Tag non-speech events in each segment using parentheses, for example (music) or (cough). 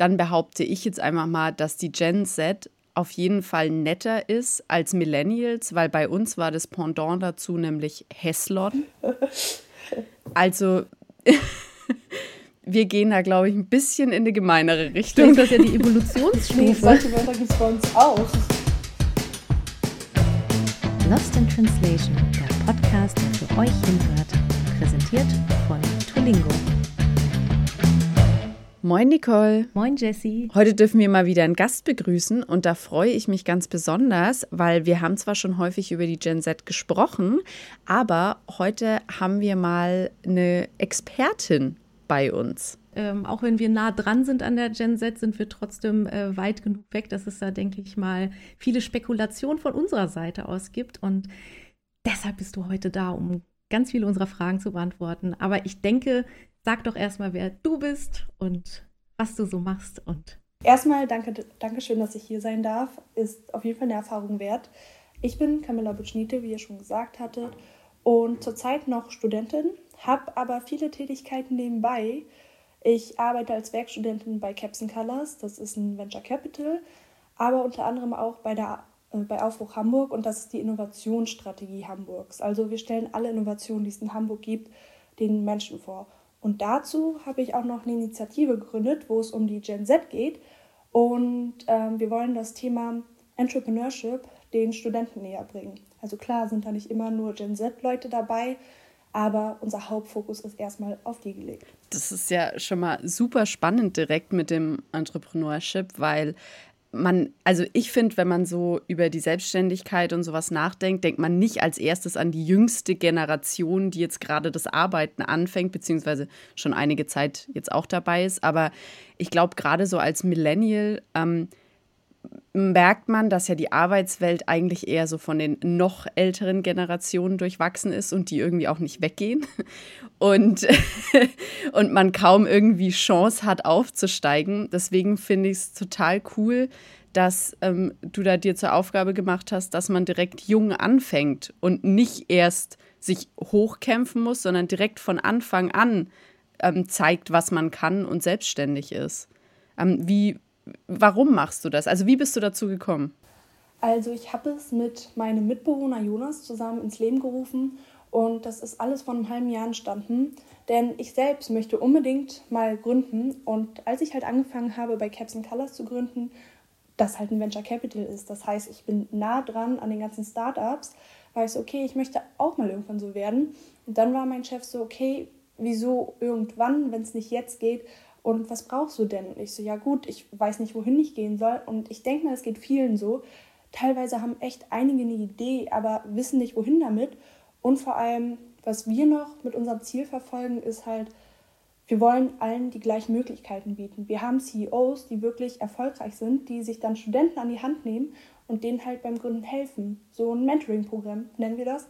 dann behaupte ich jetzt einfach mal, dass die Gen Z auf jeden Fall netter ist als Millennials, weil bei uns war das Pendant dazu nämlich Heslon. Also (laughs) wir gehen da, glaube ich, ein bisschen in eine gemeinere Richtung. Das ist ja die Evolutionsstufe. nee, solche Wörter gibt es bei uns auch. Lost in Translation, der Podcast, der für euch hinhört, präsentiert von Tulingo. Moin Nicole. Moin Jessie. Heute dürfen wir mal wieder einen Gast begrüßen und da freue ich mich ganz besonders, weil wir haben zwar schon häufig über die Gen Z gesprochen, aber heute haben wir mal eine Expertin bei uns. Ähm, auch wenn wir nah dran sind an der Gen Z, sind wir trotzdem äh, weit genug weg, dass es da, denke ich mal, viele Spekulationen von unserer Seite aus gibt. Und deshalb bist du heute da, um ganz viele unserer Fragen zu beantworten. Aber ich denke, Sag doch erstmal, wer du bist und was du so machst. Und erstmal danke, danke schön, dass ich hier sein darf. Ist auf jeden Fall eine Erfahrung wert. Ich bin Camilla Butschnite, wie ihr schon gesagt hattet, und zurzeit noch Studentin, habe aber viele Tätigkeiten nebenbei. Ich arbeite als Werkstudentin bei Caps Colors, das ist ein Venture Capital, aber unter anderem auch bei, der, äh, bei Aufbruch Hamburg und das ist die Innovationsstrategie Hamburgs. Also wir stellen alle Innovationen, die es in Hamburg gibt, den Menschen vor. Und dazu habe ich auch noch eine Initiative gegründet, wo es um die Gen Z geht. Und ähm, wir wollen das Thema Entrepreneurship den Studenten näher bringen. Also klar sind da nicht immer nur Gen Z-Leute dabei, aber unser Hauptfokus ist erstmal auf die gelegt. Das ist ja schon mal super spannend direkt mit dem Entrepreneurship, weil man, also ich finde, wenn man so über die Selbstständigkeit und sowas nachdenkt, denkt man nicht als erstes an die jüngste Generation, die jetzt gerade das Arbeiten anfängt, beziehungsweise schon einige Zeit jetzt auch dabei ist. Aber ich glaube, gerade so als Millennial ähm, merkt man, dass ja die Arbeitswelt eigentlich eher so von den noch älteren Generationen durchwachsen ist und die irgendwie auch nicht weggehen. (laughs) Und, (laughs) und man kaum irgendwie Chance hat, aufzusteigen. Deswegen finde ich es total cool, dass ähm, du da dir zur Aufgabe gemacht hast, dass man direkt jung anfängt und nicht erst sich hochkämpfen muss, sondern direkt von Anfang an ähm, zeigt, was man kann und selbstständig ist. Ähm, wie, warum machst du das? Also wie bist du dazu gekommen? Also ich habe es mit meinem Mitbewohner Jonas zusammen ins Leben gerufen und das ist alles vor einem halben Jahr entstanden, denn ich selbst möchte unbedingt mal gründen und als ich halt angefangen habe bei Caps Colors zu gründen, das halt ein Venture Capital ist, das heißt, ich bin nah dran an den ganzen Startups, war ich so, okay, ich möchte auch mal irgendwann so werden und dann war mein Chef so, okay, wieso irgendwann, wenn es nicht jetzt geht und was brauchst du denn? Und ich so, ja gut, ich weiß nicht, wohin ich gehen soll. Und ich denke mal, es geht vielen so. Teilweise haben echt einige eine Idee, aber wissen nicht, wohin damit. Und vor allem, was wir noch mit unserem Ziel verfolgen, ist halt, wir wollen allen die gleichen Möglichkeiten bieten. Wir haben CEOs, die wirklich erfolgreich sind, die sich dann Studenten an die Hand nehmen und denen halt beim Gründen helfen. So ein Mentoring-Programm nennen wir das.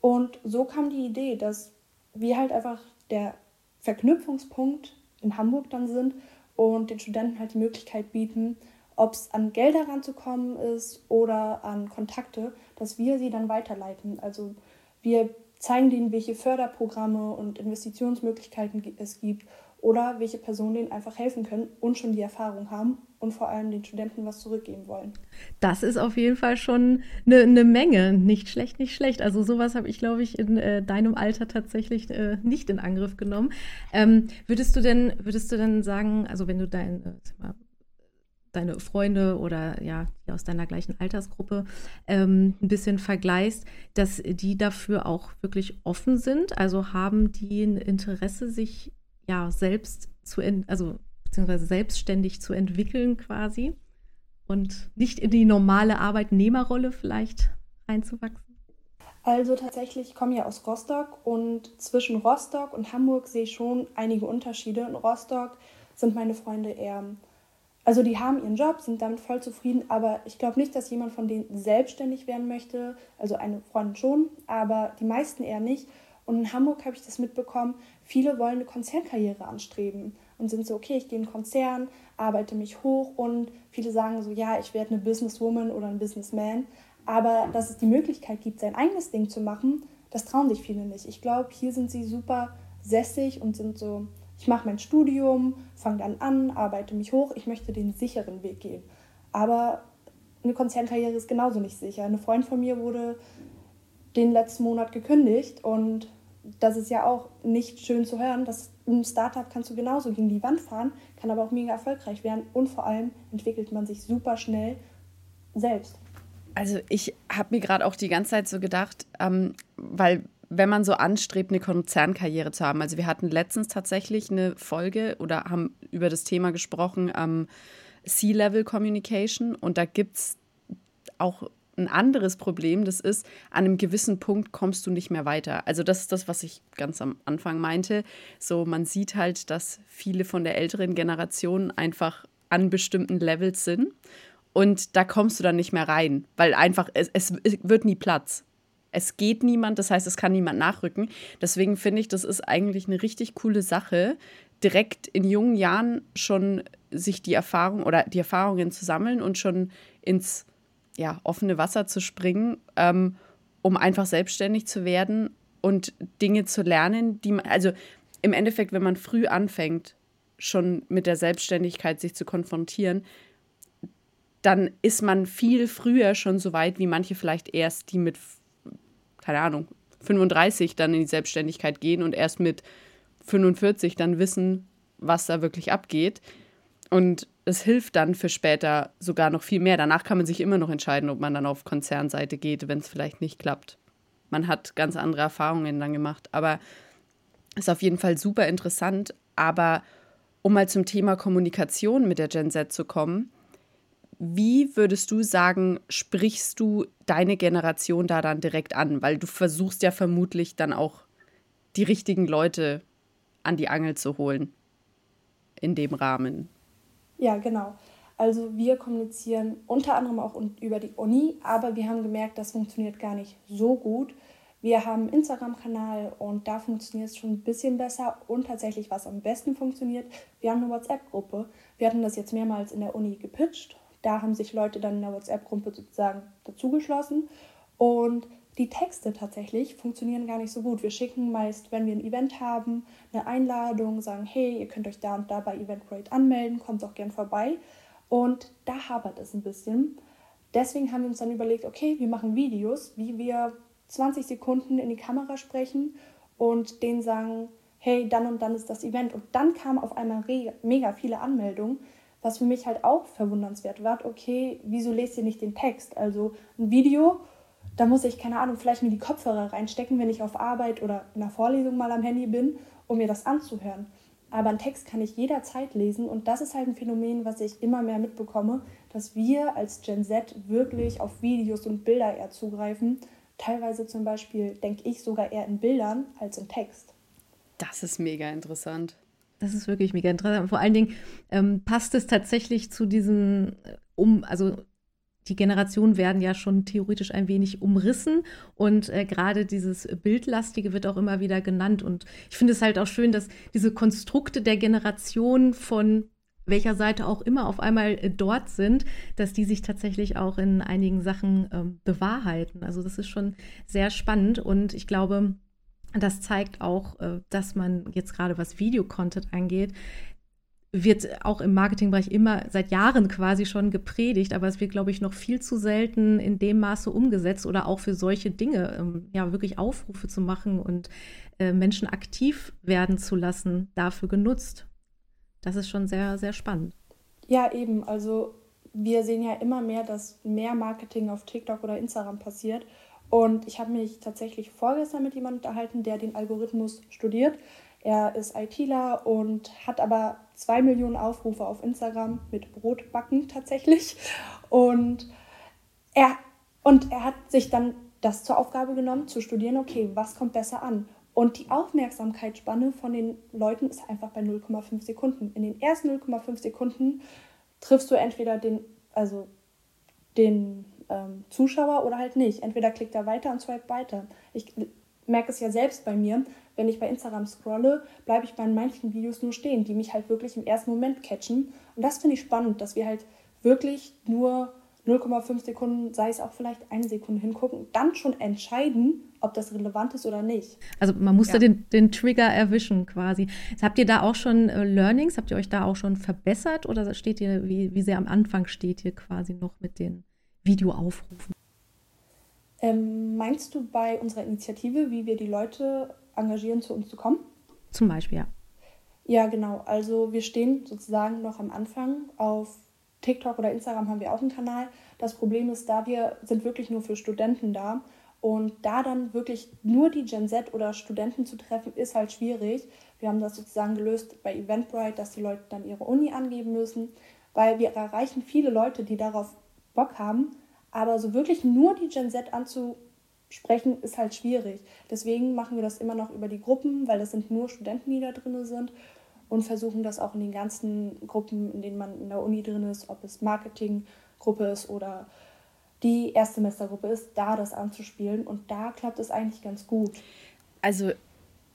Und so kam die Idee, dass wir halt einfach der Verknüpfungspunkt in Hamburg dann sind und den Studenten halt die Möglichkeit bieten, ob es an Gelder ranzukommen ist oder an Kontakte, dass wir sie dann weiterleiten. Also wir zeigen denen, welche Förderprogramme und Investitionsmöglichkeiten es gibt oder welche Personen denen einfach helfen können und schon die Erfahrung haben und vor allem den Studenten was zurückgeben wollen. Das ist auf jeden Fall schon eine, eine Menge. Nicht schlecht, nicht schlecht. Also sowas habe ich, glaube ich, in äh, deinem Alter tatsächlich äh, nicht in Angriff genommen. Ähm, würdest du denn, würdest du denn sagen, also wenn du dein, äh, deine Freunde oder ja, die aus deiner gleichen Altersgruppe ähm, ein bisschen vergleichst, dass die dafür auch wirklich offen sind? Also haben die ein Interesse, sich ja selbst zu, also beziehungsweise selbstständig zu entwickeln quasi und nicht in die normale Arbeitnehmerrolle vielleicht reinzuwachsen? Also tatsächlich, ich komme ja aus Rostock und zwischen Rostock und Hamburg sehe ich schon einige Unterschiede. In Rostock sind meine Freunde eher, also die haben ihren Job, sind damit voll zufrieden, aber ich glaube nicht, dass jemand von denen selbstständig werden möchte. Also eine Freundin schon, aber die meisten eher nicht. Und in Hamburg habe ich das mitbekommen, viele wollen eine Konzernkarriere anstreben und sind so, okay, ich gehe in einen Konzern, arbeite mich hoch und viele sagen so, ja, ich werde eine Businesswoman oder ein Businessman. Aber dass es die Möglichkeit gibt, sein eigenes Ding zu machen, das trauen sich viele nicht. Ich glaube, hier sind sie super sässig und sind so, ich mache mein Studium, fange dann an, arbeite mich hoch, ich möchte den sicheren Weg gehen. Aber eine Konzernkarriere ist genauso nicht sicher. Eine Freundin von mir wurde den letzten Monat gekündigt und das ist ja auch nicht schön zu hören, dass ein Startup kannst du genauso gegen die Wand fahren, kann aber auch mega erfolgreich werden und vor allem entwickelt man sich super schnell selbst. Also ich habe mir gerade auch die ganze Zeit so gedacht, ähm, weil wenn man so anstrebt, eine Konzernkarriere zu haben. Also wir hatten letztens tatsächlich eine Folge oder haben über das Thema gesprochen, ähm, C-Level Communication. Und da gibt es auch ein anderes Problem, das ist, an einem gewissen Punkt kommst du nicht mehr weiter. Also das ist das, was ich ganz am Anfang meinte. So, man sieht halt, dass viele von der älteren Generation einfach an bestimmten Levels sind. Und da kommst du dann nicht mehr rein, weil einfach, es, es wird nie Platz. Es geht niemand, das heißt, es kann niemand nachrücken. Deswegen finde ich, das ist eigentlich eine richtig coole Sache, direkt in jungen Jahren schon sich die Erfahrung oder die Erfahrungen zu sammeln und schon ins ja, offene Wasser zu springen, ähm, um einfach selbstständig zu werden und Dinge zu lernen, die man, also im Endeffekt, wenn man früh anfängt, schon mit der Selbstständigkeit sich zu konfrontieren, dann ist man viel früher schon so weit, wie manche vielleicht erst, die mit, keine Ahnung, 35 dann in die Selbstständigkeit gehen und erst mit 45 dann wissen, was da wirklich abgeht. Und es hilft dann für später sogar noch viel mehr. Danach kann man sich immer noch entscheiden, ob man dann auf Konzernseite geht, wenn es vielleicht nicht klappt. Man hat ganz andere Erfahrungen dann gemacht. Aber ist auf jeden Fall super interessant. Aber um mal zum Thema Kommunikation mit der Gen Z zu kommen, wie würdest du sagen, sprichst du deine Generation da dann direkt an? Weil du versuchst ja vermutlich dann auch die richtigen Leute an die Angel zu holen in dem Rahmen. Ja, genau. Also wir kommunizieren unter anderem auch über die Uni, aber wir haben gemerkt, das funktioniert gar nicht so gut. Wir haben einen Instagram-Kanal und da funktioniert es schon ein bisschen besser und tatsächlich, was am besten funktioniert, wir haben eine WhatsApp-Gruppe. Wir hatten das jetzt mehrmals in der Uni gepitcht. Da haben sich Leute dann in der WhatsApp-Gruppe sozusagen dazugeschlossen und die Texte tatsächlich funktionieren gar nicht so gut. Wir schicken meist, wenn wir ein Event haben, eine Einladung, sagen, hey, ihr könnt euch da und da bei Eventbrite anmelden, kommt auch gern vorbei. Und da hapert es ein bisschen. Deswegen haben wir uns dann überlegt, okay, wir machen Videos, wie wir 20 Sekunden in die Kamera sprechen und denen sagen, hey, dann und dann ist das Event. Und dann kamen auf einmal mega viele Anmeldungen, was für mich halt auch verwundernswert war. Okay, wieso lest ihr nicht den Text? Also ein Video da muss ich, keine Ahnung, vielleicht mir die Kopfhörer reinstecken, wenn ich auf Arbeit oder in einer Vorlesung mal am Handy bin, um mir das anzuhören. Aber einen Text kann ich jederzeit lesen und das ist halt ein Phänomen, was ich immer mehr mitbekomme, dass wir als Gen Z wirklich auf Videos und Bilder eher zugreifen. Teilweise zum Beispiel denke ich sogar eher in Bildern als in Text. Das ist mega interessant. Das ist wirklich mega interessant. Vor allen Dingen ähm, passt es tatsächlich zu diesem äh, um, also die Generationen werden ja schon theoretisch ein wenig umrissen und äh, gerade dieses Bildlastige wird auch immer wieder genannt. Und ich finde es halt auch schön, dass diese Konstrukte der Generation von welcher Seite auch immer auf einmal äh, dort sind, dass die sich tatsächlich auch in einigen Sachen ähm, bewahrheiten. Also das ist schon sehr spannend und ich glaube, das zeigt auch, äh, dass man jetzt gerade was Videocontent angeht, wird auch im Marketingbereich immer seit Jahren quasi schon gepredigt, aber es wird, glaube ich, noch viel zu selten in dem Maße umgesetzt oder auch für solche Dinge, ähm, ja, wirklich Aufrufe zu machen und äh, Menschen aktiv werden zu lassen, dafür genutzt. Das ist schon sehr, sehr spannend. Ja, eben. Also wir sehen ja immer mehr, dass mehr Marketing auf TikTok oder Instagram passiert. Und ich habe mich tatsächlich vorgestern mit jemandem unterhalten, der den Algorithmus studiert. Er ist ITler und hat aber zwei Millionen Aufrufe auf Instagram mit Brotbacken tatsächlich. Und er, und er hat sich dann das zur Aufgabe genommen, zu studieren, okay, was kommt besser an? Und die Aufmerksamkeitsspanne von den Leuten ist einfach bei 0,5 Sekunden. In den ersten 0,5 Sekunden triffst du entweder den, also den ähm, Zuschauer oder halt nicht. Entweder klickt er weiter und swipe weiter. Ich merke es ja selbst bei mir, wenn ich bei Instagram scrolle, bleibe ich bei manchen Videos nur stehen, die mich halt wirklich im ersten Moment catchen. Und das finde ich spannend, dass wir halt wirklich nur 0,5 Sekunden, sei es auch vielleicht eine Sekunde hingucken, dann schon entscheiden, ob das relevant ist oder nicht. Also man muss ja. da den, den Trigger erwischen quasi. Habt ihr da auch schon äh, Learnings? Habt ihr euch da auch schon verbessert oder steht ihr, wie, wie sehr am Anfang steht ihr quasi noch mit den Videoaufrufen? Ähm, meinst du bei unserer Initiative, wie wir die Leute engagieren, zu uns zu kommen? Zum Beispiel, ja. Ja, genau. Also wir stehen sozusagen noch am Anfang. Auf TikTok oder Instagram haben wir auch einen Kanal. Das Problem ist, da wir sind wirklich nur für Studenten da und da dann wirklich nur die Gen Z oder Studenten zu treffen, ist halt schwierig. Wir haben das sozusagen gelöst bei Eventbrite, dass die Leute dann ihre Uni angeben müssen, weil wir erreichen viele Leute, die darauf Bock haben, aber so wirklich nur die Gen Z anzusprechen, ist halt schwierig. Deswegen machen wir das immer noch über die Gruppen, weil das sind nur Studenten, die da drin sind und versuchen das auch in den ganzen Gruppen, in denen man in der Uni drin ist, ob es Marketinggruppe ist oder die Erstsemestergruppe ist, da das anzuspielen. Und da klappt es eigentlich ganz gut. Also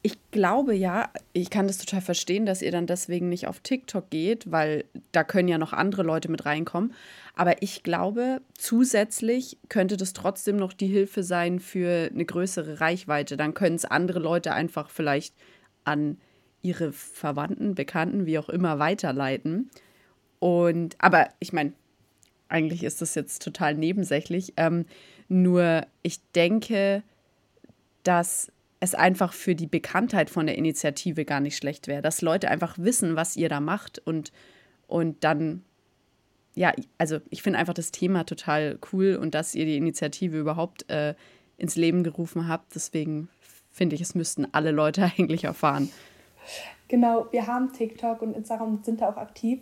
ich glaube ja, ich kann das total verstehen, dass ihr dann deswegen nicht auf TikTok geht, weil da können ja noch andere Leute mit reinkommen. Aber ich glaube, zusätzlich könnte das trotzdem noch die Hilfe sein für eine größere Reichweite. Dann können es andere Leute einfach vielleicht an ihre Verwandten, Bekannten, wie auch immer, weiterleiten. Und, aber ich meine, eigentlich ist das jetzt total nebensächlich. Ähm, nur ich denke, dass es einfach für die Bekanntheit von der Initiative gar nicht schlecht wäre, dass Leute einfach wissen, was ihr da macht und, und dann, ja, also ich finde einfach das Thema total cool und dass ihr die Initiative überhaupt äh, ins Leben gerufen habt. Deswegen finde ich, es müssten alle Leute (laughs) eigentlich erfahren. Genau, wir haben TikTok und Instagram sind da auch aktiv.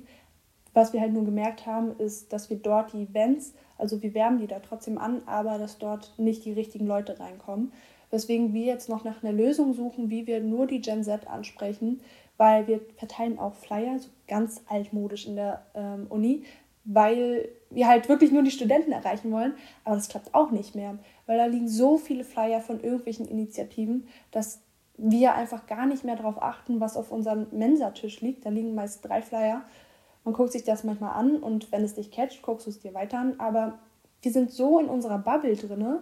Was wir halt nur gemerkt haben, ist, dass wir dort die Events, also wir werben die da trotzdem an, aber dass dort nicht die richtigen Leute reinkommen. Weswegen wir jetzt noch nach einer Lösung suchen, wie wir nur die Gen Z ansprechen, weil wir verteilen auch Flyer, so ganz altmodisch in der ähm, Uni, weil wir halt wirklich nur die Studenten erreichen wollen. Aber das klappt auch nicht mehr, weil da liegen so viele Flyer von irgendwelchen Initiativen, dass wir einfach gar nicht mehr darauf achten, was auf unserem Mensatisch liegt. Da liegen meist drei Flyer. Man guckt sich das manchmal an und wenn es dich catcht, guckst du es dir weiter an. Aber wir sind so in unserer Bubble drin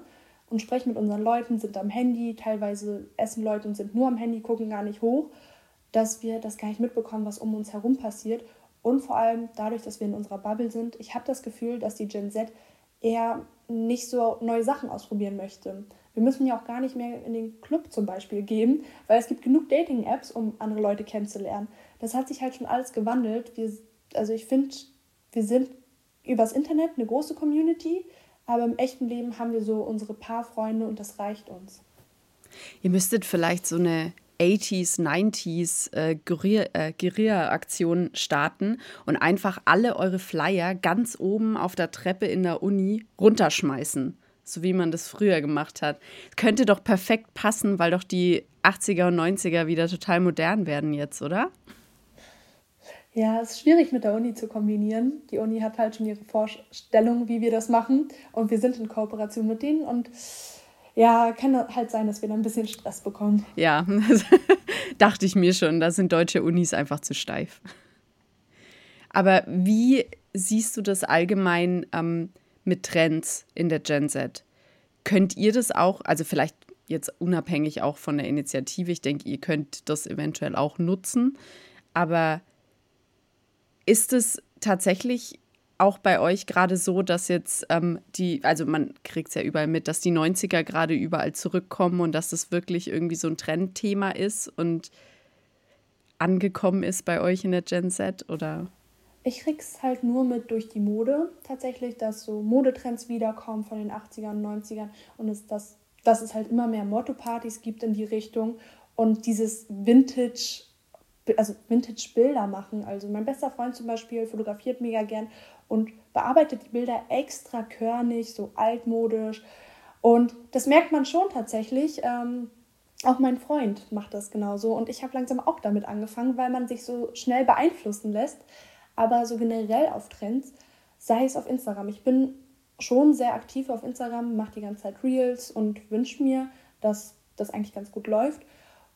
und sprechen mit unseren Leuten, sind am Handy, teilweise essen Leute und sind nur am Handy, gucken gar nicht hoch, dass wir das gar nicht mitbekommen, was um uns herum passiert. Und vor allem dadurch, dass wir in unserer Bubble sind, ich habe das Gefühl, dass die Gen Z eher nicht so neue Sachen ausprobieren möchte. Wir müssen ja auch gar nicht mehr in den Club zum Beispiel gehen, weil es gibt genug Dating-Apps, um andere Leute kennenzulernen. Das hat sich halt schon alles gewandelt. Wir, also ich finde, wir sind übers Internet eine große Community, aber im echten Leben haben wir so unsere paar Freunde und das reicht uns. Ihr müsstet vielleicht so eine 80s, 90s äh, Guerilla-Aktion äh, starten und einfach alle eure Flyer ganz oben auf der Treppe in der Uni runterschmeißen so wie man das früher gemacht hat. Könnte doch perfekt passen, weil doch die 80er und 90er wieder total modern werden jetzt, oder? Ja, es ist schwierig mit der Uni zu kombinieren. Die Uni hat halt schon ihre Vorstellung, wie wir das machen. Und wir sind in Kooperation mit denen. Und ja, kann halt sein, dass wir da ein bisschen Stress bekommen. Ja, (laughs) dachte ich mir schon. Da sind deutsche Unis einfach zu steif. Aber wie siehst du das allgemein? Ähm, mit Trends in der Gen Z. Könnt ihr das auch, also vielleicht jetzt unabhängig auch von der Initiative, ich denke, ihr könnt das eventuell auch nutzen, aber ist es tatsächlich auch bei euch gerade so, dass jetzt ähm, die, also man kriegt es ja überall mit, dass die 90er gerade überall zurückkommen und dass das wirklich irgendwie so ein Trendthema ist und angekommen ist bei euch in der Gen Z oder? Ich krieg's halt nur mit durch die Mode tatsächlich, dass so Modetrends wiederkommen von den 80ern, 90ern und es, dass, dass es halt immer mehr Motto-Partys gibt in die Richtung und dieses Vintage, also Vintage-Bilder machen. Also mein bester Freund zum Beispiel fotografiert mega gern und bearbeitet die Bilder extra körnig, so altmodisch. Und das merkt man schon tatsächlich. Ähm, auch mein Freund macht das genauso und ich habe langsam auch damit angefangen, weil man sich so schnell beeinflussen lässt aber so generell auf Trends, sei es auf Instagram. Ich bin schon sehr aktiv auf Instagram, mache die ganze Zeit Reels und wünsche mir, dass das eigentlich ganz gut läuft.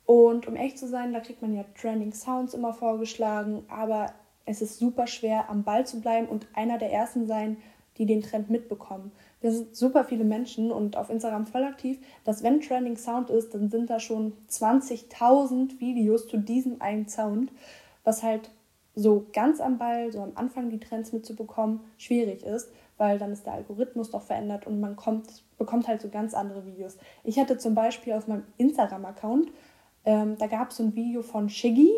Und um echt zu sein, da kriegt man ja Trending Sounds immer vorgeschlagen, aber es ist super schwer, am Ball zu bleiben und einer der ersten sein, die den Trend mitbekommen. Wir sind super viele Menschen und auf Instagram voll aktiv, dass wenn Trending Sound ist, dann sind da schon 20.000 Videos zu diesem einen Sound, was halt so ganz am Ball, so am Anfang die Trends mitzubekommen, schwierig ist, weil dann ist der Algorithmus doch verändert und man kommt, bekommt halt so ganz andere Videos. Ich hatte zum Beispiel auf meinem Instagram-Account, ähm, da gab es so ein Video von Shiggy,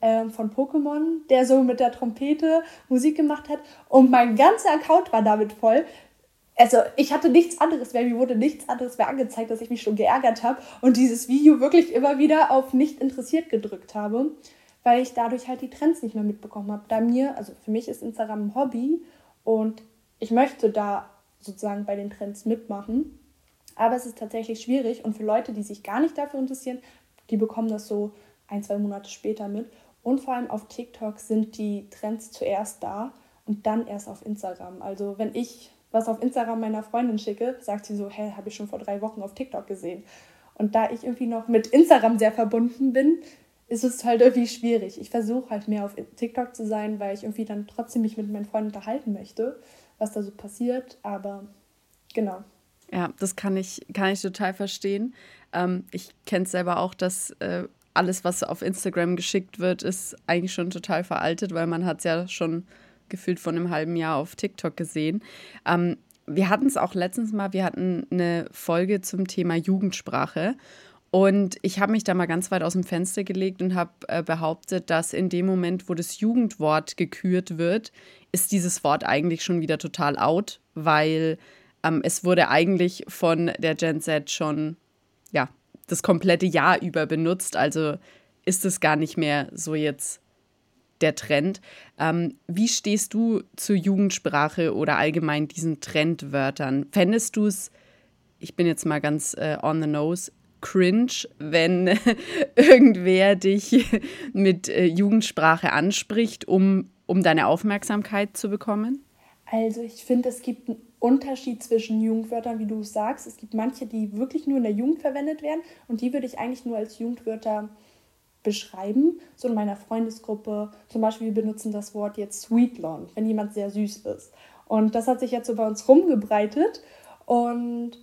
ähm, von Pokémon, der so mit der Trompete Musik gemacht hat und mein ganzer Account war damit voll. Also ich hatte nichts anderes mehr, mir wurde nichts anderes mehr angezeigt, dass ich mich schon geärgert habe und dieses Video wirklich immer wieder auf nicht interessiert gedrückt habe weil ich dadurch halt die Trends nicht mehr mitbekommen habe. Da mir, also für mich ist Instagram ein Hobby und ich möchte da sozusagen bei den Trends mitmachen. Aber es ist tatsächlich schwierig und für Leute, die sich gar nicht dafür interessieren, die bekommen das so ein, zwei Monate später mit. Und vor allem auf TikTok sind die Trends zuerst da und dann erst auf Instagram. Also wenn ich was auf Instagram meiner Freundin schicke, sagt sie so, hey, habe ich schon vor drei Wochen auf TikTok gesehen. Und da ich irgendwie noch mit Instagram sehr verbunden bin, ist es halt irgendwie schwierig. Ich versuche halt mehr auf TikTok zu sein, weil ich irgendwie dann trotzdem mich mit meinen Freunden unterhalten möchte, was da so passiert. Aber genau. Ja, das kann ich, kann ich total verstehen. Ähm, ich kenne es selber auch, dass äh, alles, was auf Instagram geschickt wird, ist eigentlich schon total veraltet, weil man hat es ja schon gefühlt von einem halben Jahr auf TikTok gesehen. Ähm, wir hatten es auch letztens mal, wir hatten eine Folge zum Thema Jugendsprache. Und ich habe mich da mal ganz weit aus dem Fenster gelegt und habe äh, behauptet, dass in dem Moment, wo das Jugendwort gekürt wird, ist dieses Wort eigentlich schon wieder total out, weil ähm, es wurde eigentlich von der Gen Z schon ja das komplette Jahr über benutzt. Also ist es gar nicht mehr so jetzt der Trend. Ähm, wie stehst du zur Jugendsprache oder allgemein diesen Trendwörtern? Fändest du es, ich bin jetzt mal ganz äh, on the nose, cringe, wenn (laughs) irgendwer dich (laughs) mit äh, Jugendsprache anspricht, um, um deine Aufmerksamkeit zu bekommen? Also ich finde, es gibt einen Unterschied zwischen Jugendwörtern, wie du es sagst. Es gibt manche, die wirklich nur in der Jugend verwendet werden und die würde ich eigentlich nur als Jugendwörter beschreiben. So in meiner Freundesgruppe, zum Beispiel, wir benutzen das Wort jetzt Sweetlon, wenn jemand sehr süß ist. Und das hat sich jetzt so bei uns rumgebreitet und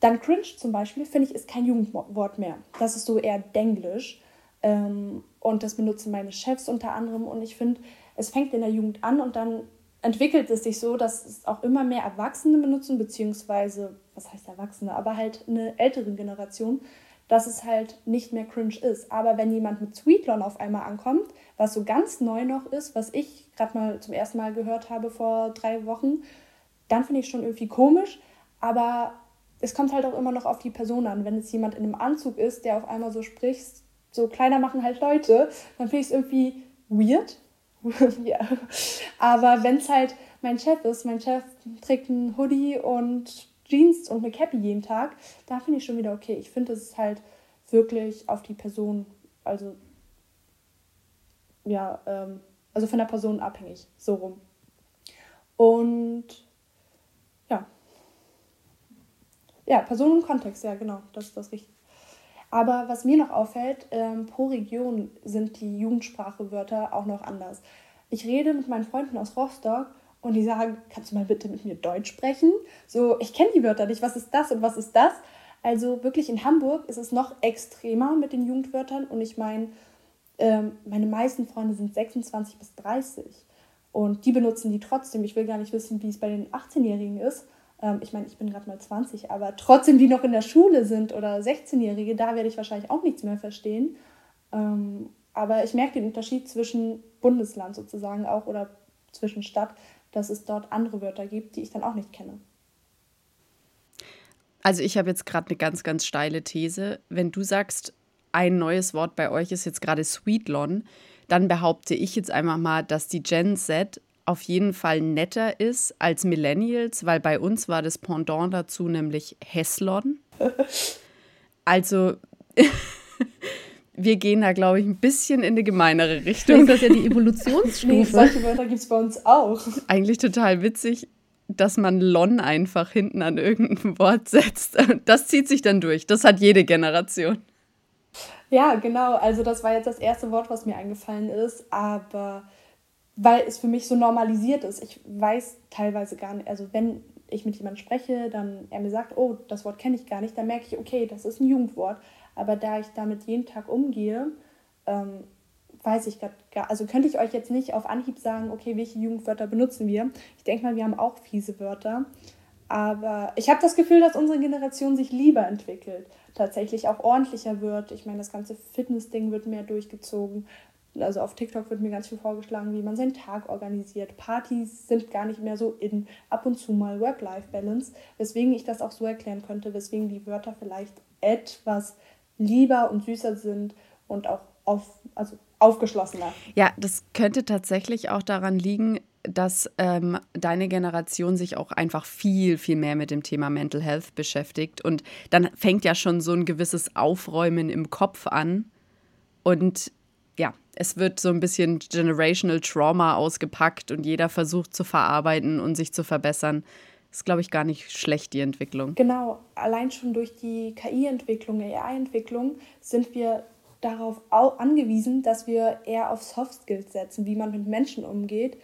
dann cringe zum Beispiel, finde ich, ist kein Jugendwort mehr. Das ist so eher Denglisch. Ähm, und das benutzen meine Chefs unter anderem. Und ich finde, es fängt in der Jugend an und dann entwickelt es sich so, dass es auch immer mehr Erwachsene benutzen, beziehungsweise, was heißt Erwachsene, aber halt eine ältere Generation, dass es halt nicht mehr cringe ist. Aber wenn jemand mit Sweetlon auf einmal ankommt, was so ganz neu noch ist, was ich gerade mal zum ersten Mal gehört habe vor drei Wochen, dann finde ich schon irgendwie komisch. Aber es kommt halt auch immer noch auf die Person an. Wenn es jemand in einem Anzug ist, der auf einmal so spricht, so kleiner machen halt Leute, dann finde ich es irgendwie weird. (laughs) ja. Aber wenn es halt mein Chef ist, mein Chef trägt einen Hoodie und Jeans und eine Cappy jeden Tag, da finde ich schon wieder okay. Ich finde, es ist halt wirklich auf die Person, also ja, ähm, also von der Person abhängig, so rum. Und Ja, Person und Kontext, ja, genau, das ist das richtig. Aber was mir noch auffällt, ähm, pro Region sind die Jugendsprachewörter auch noch anders. Ich rede mit meinen Freunden aus Rostock und die sagen, kannst du mal bitte mit mir Deutsch sprechen? So, ich kenne die Wörter nicht, was ist das und was ist das? Also wirklich in Hamburg ist es noch extremer mit den Jugendwörtern und ich meine, ähm, meine meisten Freunde sind 26 bis 30 und die benutzen die trotzdem. Ich will gar nicht wissen, wie es bei den 18-Jährigen ist. Ähm, ich meine, ich bin gerade mal 20, aber trotzdem, die noch in der Schule sind oder 16-Jährige, da werde ich wahrscheinlich auch nichts mehr verstehen. Ähm, aber ich merke den Unterschied zwischen Bundesland sozusagen auch oder zwischen Stadt, dass es dort andere Wörter gibt, die ich dann auch nicht kenne. Also ich habe jetzt gerade eine ganz, ganz steile These. Wenn du sagst, ein neues Wort bei euch ist jetzt gerade Sweetlon, dann behaupte ich jetzt einfach mal, dass die Gen Z auf jeden Fall netter ist als Millennials, weil bei uns war das Pendant dazu nämlich Heslon. Also (laughs) wir gehen da, glaube ich, ein bisschen in die gemeinere Richtung. Das ist ja die Evolutionsstufe. nee, solche Wörter gibt es bei uns auch. Eigentlich total witzig, dass man Lon einfach hinten an irgendein Wort setzt. (laughs) Das zieht sich dann durch. Das hat jede Generation. Ja, genau. Also das war jetzt das erste Wort, was mir eingefallen ist. Aber weil es für mich so normalisiert ist. Ich weiß teilweise gar nicht, also wenn ich mit jemandem spreche, dann er mir sagt, oh, das Wort kenne ich gar nicht, dann merke ich, okay, das ist ein Jugendwort. Aber da ich damit jeden Tag umgehe, ähm, weiß ich gar, also könnte ich euch jetzt nicht auf Anhieb sagen, okay, welche Jugendwörter benutzen wir. Ich denke mal, wir haben auch fiese Wörter. Aber ich habe das Gefühl, dass unsere Generation sich lieber entwickelt, tatsächlich auch ordentlicher wird. Ich meine, das ganze Fitness-Ding wird mehr durchgezogen. Also auf TikTok wird mir ganz viel vorgeschlagen, wie man seinen Tag organisiert. Partys sind gar nicht mehr so in. Ab und zu mal Work-Life-Balance. Weswegen ich das auch so erklären könnte, weswegen die Wörter vielleicht etwas lieber und süßer sind und auch auf, also aufgeschlossener. Ja, das könnte tatsächlich auch daran liegen, dass ähm, deine Generation sich auch einfach viel, viel mehr mit dem Thema Mental Health beschäftigt. Und dann fängt ja schon so ein gewisses Aufräumen im Kopf an. Und es wird so ein bisschen generational Trauma ausgepackt und jeder versucht zu verarbeiten und sich zu verbessern. Ist, glaube ich, gar nicht schlecht, die Entwicklung. Genau, allein schon durch die KI-Entwicklung, AI-Entwicklung sind wir darauf angewiesen, dass wir eher auf Soft Skills setzen, wie man mit Menschen umgeht.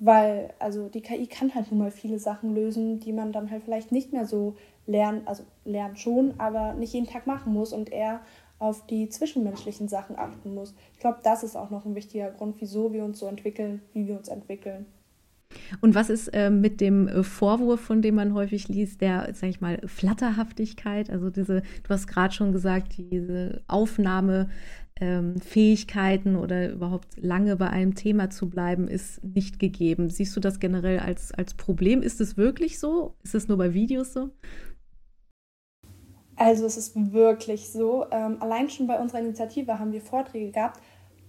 Weil, also die KI kann halt nun mal viele Sachen lösen, die man dann halt vielleicht nicht mehr so lernen, also lernen schon, aber nicht jeden Tag machen muss und eher auf die zwischenmenschlichen Sachen achten muss. Ich glaube, das ist auch noch ein wichtiger Grund, wieso wir uns so entwickeln, wie wir uns entwickeln. Und was ist äh, mit dem äh, Vorwurf, von dem man häufig liest, der, sag ich mal, Flatterhaftigkeit? Also diese, du hast gerade schon gesagt, diese Aufnahmefähigkeiten ähm, oder überhaupt lange bei einem Thema zu bleiben, ist nicht gegeben. Siehst du das generell als, als Problem? Ist es wirklich so? Ist es nur bei Videos so? Also es ist wirklich so. Ähm, allein schon bei unserer Initiative haben wir Vorträge gehabt,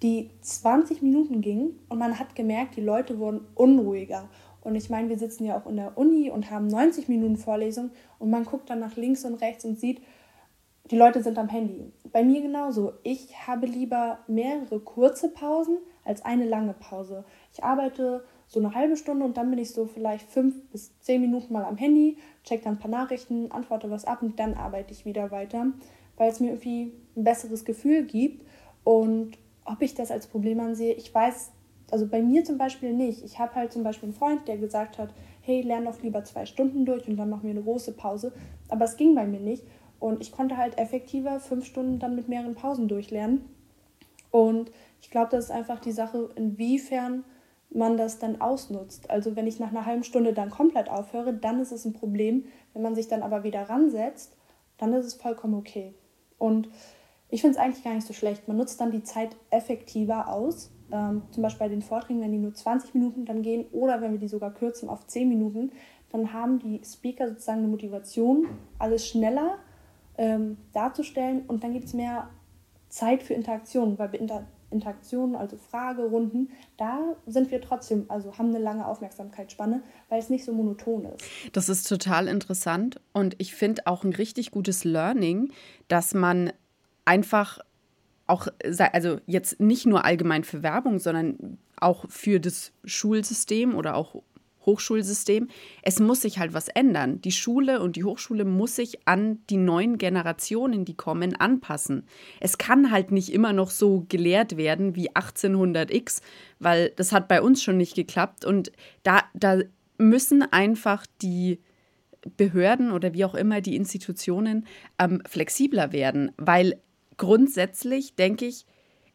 die 20 Minuten gingen und man hat gemerkt, die Leute wurden unruhiger. Und ich meine, wir sitzen ja auch in der Uni und haben 90 Minuten Vorlesung und man guckt dann nach links und rechts und sieht, die Leute sind am Handy. Bei mir genauso. Ich habe lieber mehrere kurze Pausen als eine lange Pause. Ich arbeite so eine halbe Stunde und dann bin ich so vielleicht fünf bis zehn Minuten mal am Handy, check dann ein paar Nachrichten, antworte was ab und dann arbeite ich wieder weiter, weil es mir irgendwie ein besseres Gefühl gibt. Und ob ich das als Problem ansehe, ich weiß, also bei mir zum Beispiel nicht. Ich habe halt zum Beispiel einen Freund, der gesagt hat, hey, lerne doch lieber zwei Stunden durch und dann machen wir eine große Pause. Aber es ging bei mir nicht. Und ich konnte halt effektiver fünf Stunden dann mit mehreren Pausen durchlernen. Und ich glaube, das ist einfach die Sache, inwiefern man das dann ausnutzt. Also wenn ich nach einer halben Stunde dann komplett aufhöre, dann ist es ein Problem. Wenn man sich dann aber wieder ransetzt, dann ist es vollkommen okay. Und ich finde es eigentlich gar nicht so schlecht. Man nutzt dann die Zeit effektiver aus. Ähm, zum Beispiel bei den Vorträgen, wenn die nur 20 Minuten dann gehen oder wenn wir die sogar kürzen auf 10 Minuten, dann haben die Speaker sozusagen eine Motivation, alles schneller ähm, darzustellen und dann gibt es mehr Zeit für Interaktion, weil Interaktionen, also Fragerunden, da sind wir trotzdem, also haben eine lange Aufmerksamkeitsspanne, weil es nicht so monoton ist. Das ist total interessant und ich finde auch ein richtig gutes Learning, dass man einfach auch, also jetzt nicht nur allgemein für Werbung, sondern auch für das Schulsystem oder auch Hochschulsystem. Es muss sich halt was ändern. Die Schule und die Hochschule muss sich an die neuen Generationen, die kommen, anpassen. Es kann halt nicht immer noch so gelehrt werden wie 1800x, weil das hat bei uns schon nicht geklappt. Und da, da müssen einfach die Behörden oder wie auch immer die Institutionen ähm, flexibler werden, weil grundsätzlich denke ich,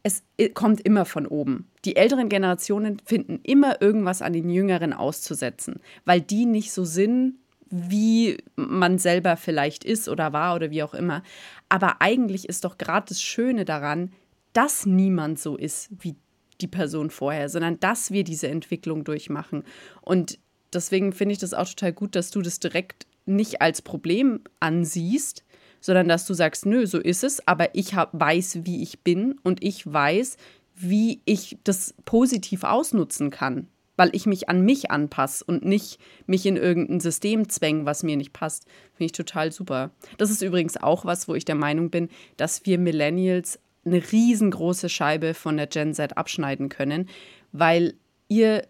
es kommt immer von oben. Die älteren Generationen finden immer irgendwas an den Jüngeren auszusetzen, weil die nicht so sind, wie man selber vielleicht ist oder war oder wie auch immer. Aber eigentlich ist doch gerade das Schöne daran, dass niemand so ist wie die Person vorher, sondern dass wir diese Entwicklung durchmachen. Und deswegen finde ich das auch total gut, dass du das direkt nicht als Problem ansiehst, sondern dass du sagst, nö, so ist es, aber ich hab, weiß, wie ich bin und ich weiß, wie ich das positiv ausnutzen kann, weil ich mich an mich anpasse und nicht mich in irgendein System zwängen, was mir nicht passt. Finde ich total super. Das ist übrigens auch was, wo ich der Meinung bin, dass wir Millennials eine riesengroße Scheibe von der Gen Z abschneiden können, weil ihr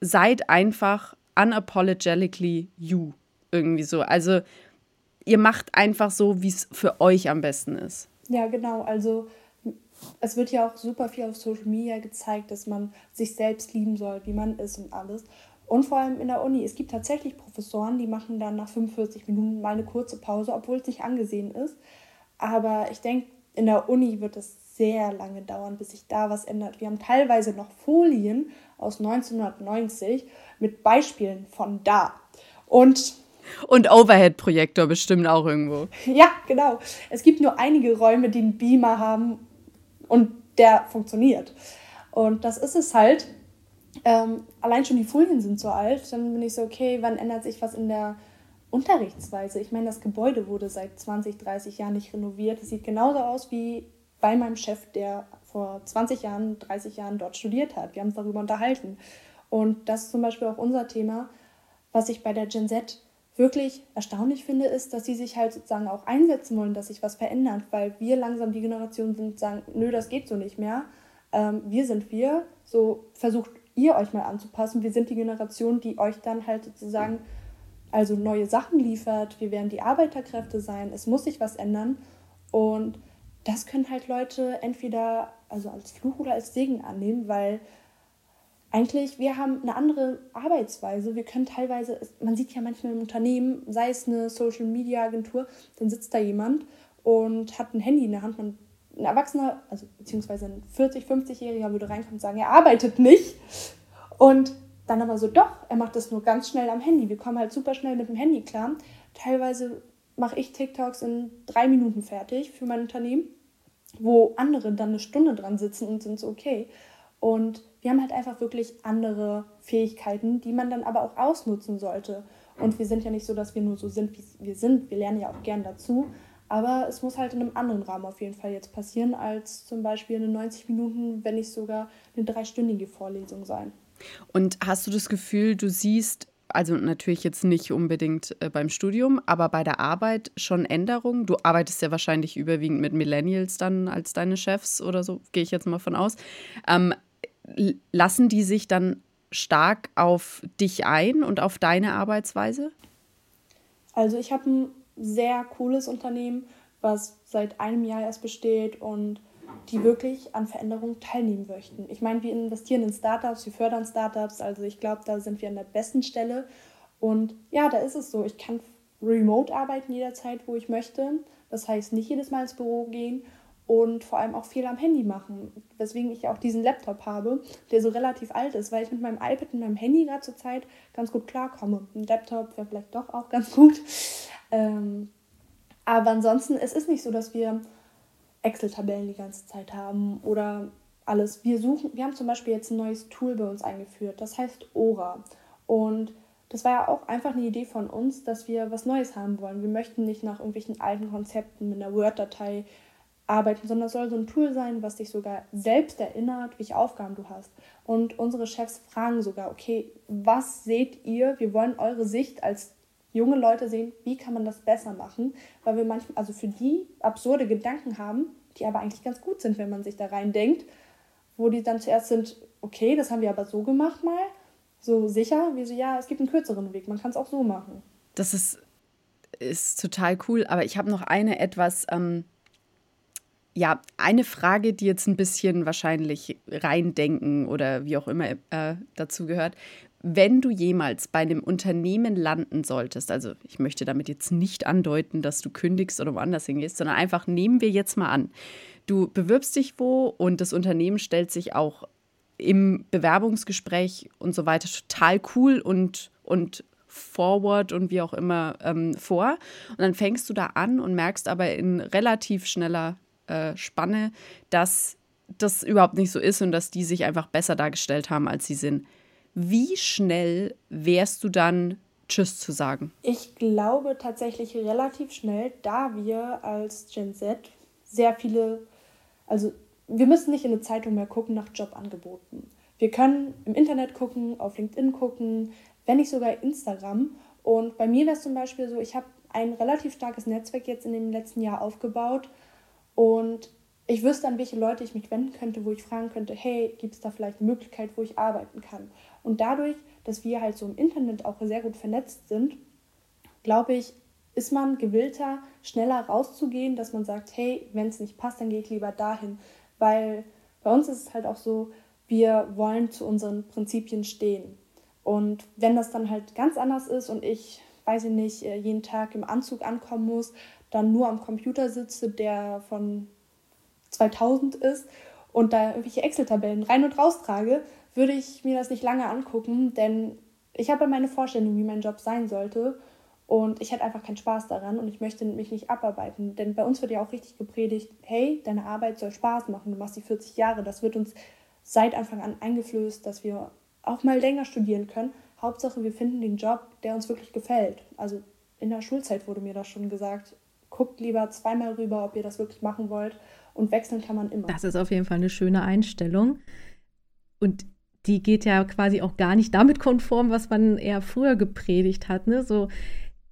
seid einfach unapologetically you irgendwie so. Also ihr macht einfach so, wie es für euch am besten ist. Ja, genau. Also es wird ja auch super viel auf Social Media gezeigt, dass man sich selbst lieben soll, wie man ist und alles. Und vor allem in der Uni. Es gibt tatsächlich Professoren, die machen dann nach 45 Minuten mal eine kurze Pause, obwohl es nicht angesehen ist. Aber ich denke, in der Uni wird es sehr lange dauern, bis sich da was ändert. Wir haben teilweise noch Folien aus 1990 mit Beispielen von da. Und und Overhead-Projektor bestimmt auch irgendwo. Ja, genau. Es gibt nur einige Räume, die einen Beamer haben und der funktioniert. Und das ist es halt. Ähm, allein schon die Folien sind so alt. Dann bin ich so, okay, wann ändert sich was in der Unterrichtsweise? Ich meine, das Gebäude wurde seit 20, 30 Jahren nicht renoviert. Es sieht genauso aus wie bei meinem Chef, der vor 20 Jahren, 30 Jahren dort studiert hat. Wir haben uns darüber unterhalten. Und das ist zum Beispiel auch unser Thema, was ich bei der Gen Z wirklich erstaunlich finde, ist, dass sie sich halt sozusagen auch einsetzen wollen, dass sich was verändert, weil wir langsam die Generation sind, sagen, nö, das geht so nicht mehr. Ähm, wir sind wir, so versucht ihr euch mal anzupassen. Wir sind die Generation, die euch dann halt sozusagen also neue Sachen liefert. Wir werden die Arbeiterkräfte sein. Es muss sich was ändern. Und das können halt Leute entweder also als Fluch oder als Segen annehmen, weil eigentlich, wir haben eine andere Arbeitsweise. Wir können teilweise, man sieht ja manchmal im Unternehmen, sei es eine Social Media Agentur, dann sitzt da jemand und hat ein Handy in der Hand. Man, ein Erwachsener, also beziehungsweise ein 40-, 50-Jähriger würde reinkommen und sagen, er arbeitet nicht. Und dann aber so, doch, er macht das nur ganz schnell am Handy. Wir kommen halt super schnell mit dem Handy klar. Teilweise mache ich TikToks in drei Minuten fertig für mein Unternehmen, wo andere dann eine Stunde dran sitzen und sind so, okay. Und wir haben halt einfach wirklich andere Fähigkeiten, die man dann aber auch ausnutzen sollte. Und wir sind ja nicht so, dass wir nur so sind, wie wir sind. Wir lernen ja auch gern dazu. Aber es muss halt in einem anderen Rahmen auf jeden Fall jetzt passieren, als zum Beispiel eine 90 Minuten, wenn nicht sogar eine dreistündige Vorlesung sein. Und hast du das Gefühl, du siehst, also natürlich jetzt nicht unbedingt äh, beim Studium, aber bei der Arbeit schon Änderungen? Du arbeitest ja wahrscheinlich überwiegend mit Millennials dann als deine Chefs oder so, gehe ich jetzt mal von aus. Ähm, lassen die sich dann stark auf dich ein und auf deine Arbeitsweise? Also ich habe ein sehr cooles Unternehmen, was seit einem Jahr erst besteht und die wirklich an Veränderungen teilnehmen möchten. Ich meine, wir investieren in Startups, wir fördern Startups, also ich glaube, da sind wir an der besten Stelle. Und ja, da ist es so, ich kann remote arbeiten jederzeit, wo ich möchte. Das heißt, nicht jedes Mal ins Büro gehen und vor allem auch viel am Handy machen. Weswegen ich auch diesen Laptop habe, der so relativ alt ist, weil ich mit meinem iPad und meinem Handy gerade zur Zeit ganz gut klarkomme. Ein Laptop wäre vielleicht doch auch ganz gut. Ähm, aber ansonsten, es ist nicht so, dass wir Excel-Tabellen die ganze Zeit haben oder alles. Wir suchen, wir haben zum Beispiel jetzt ein neues Tool bei uns eingeführt, das heißt Ora. Und das war ja auch einfach eine Idee von uns, dass wir was Neues haben wollen. Wir möchten nicht nach irgendwelchen alten Konzepten mit einer Word-Datei arbeiten, sondern es soll so ein Tool sein, was dich sogar selbst erinnert, welche Aufgaben du hast. Und unsere Chefs fragen sogar, okay, was seht ihr? Wir wollen eure Sicht als junge Leute sehen, wie kann man das besser machen, weil wir manchmal, also für die absurde Gedanken haben, die aber eigentlich ganz gut sind, wenn man sich da rein denkt, wo die dann zuerst sind, okay, das haben wir aber so gemacht mal, so sicher, wie so, ja, es gibt einen kürzeren Weg, man kann es auch so machen. Das ist, ist total cool, aber ich habe noch eine etwas, ähm, ja, eine Frage, die jetzt ein bisschen wahrscheinlich reindenken oder wie auch immer äh, dazu gehört. Wenn du jemals bei einem Unternehmen landen solltest, also ich möchte damit jetzt nicht andeuten, dass du kündigst oder woanders hingehst, sondern einfach nehmen wir jetzt mal an, du bewirbst dich wo und das Unternehmen stellt sich auch im Bewerbungsgespräch und so weiter total cool und, und forward und wie auch immer ähm, vor. Und dann fängst du da an und merkst aber in relativ schneller äh, Spanne, dass das überhaupt nicht so ist und dass die sich einfach besser dargestellt haben, als sie sind. Wie schnell wärst du dann Tschüss zu sagen? Ich glaube tatsächlich relativ schnell, da wir als Gen Z sehr viele, also wir müssen nicht in eine Zeitung mehr gucken nach Jobangeboten. Wir können im Internet gucken, auf LinkedIn gucken, wenn nicht sogar Instagram. Und bei mir wäre es zum Beispiel so, ich habe ein relativ starkes Netzwerk jetzt in dem letzten Jahr aufgebaut und ich wüsste, an welche Leute ich mich wenden könnte, wo ich fragen könnte, hey, gibt es da vielleicht eine Möglichkeit, wo ich arbeiten kann? Und dadurch, dass wir halt so im Internet auch sehr gut vernetzt sind, glaube ich, ist man gewillter, schneller rauszugehen, dass man sagt, hey, wenn es nicht passt, dann gehe ich lieber dahin. weil bei uns ist es halt auch so, wir wollen zu unseren Prinzipien stehen. Und wenn das dann halt ganz anders ist und ich, weiß ich nicht, äh, jeden Tag im Anzug ankommen muss, dann nur am Computer sitze, der von 2000 ist und da irgendwelche Excel-Tabellen rein und raus trage, würde ich mir das nicht lange angucken, denn ich habe meine Vorstellung, wie mein Job sein sollte und ich hätte einfach keinen Spaß daran und ich möchte mich nicht abarbeiten, denn bei uns wird ja auch richtig gepredigt, hey, deine Arbeit soll Spaß machen, du machst die 40 Jahre, das wird uns seit Anfang an eingeflößt, dass wir auch mal länger studieren können. Hauptsache, wir finden den Job, der uns wirklich gefällt. Also in der Schulzeit wurde mir das schon gesagt. Guckt lieber zweimal rüber, ob ihr das wirklich machen wollt. Und wechseln kann man immer. Das ist auf jeden Fall eine schöne Einstellung. Und die geht ja quasi auch gar nicht damit konform, was man eher früher gepredigt hat. Ne? So,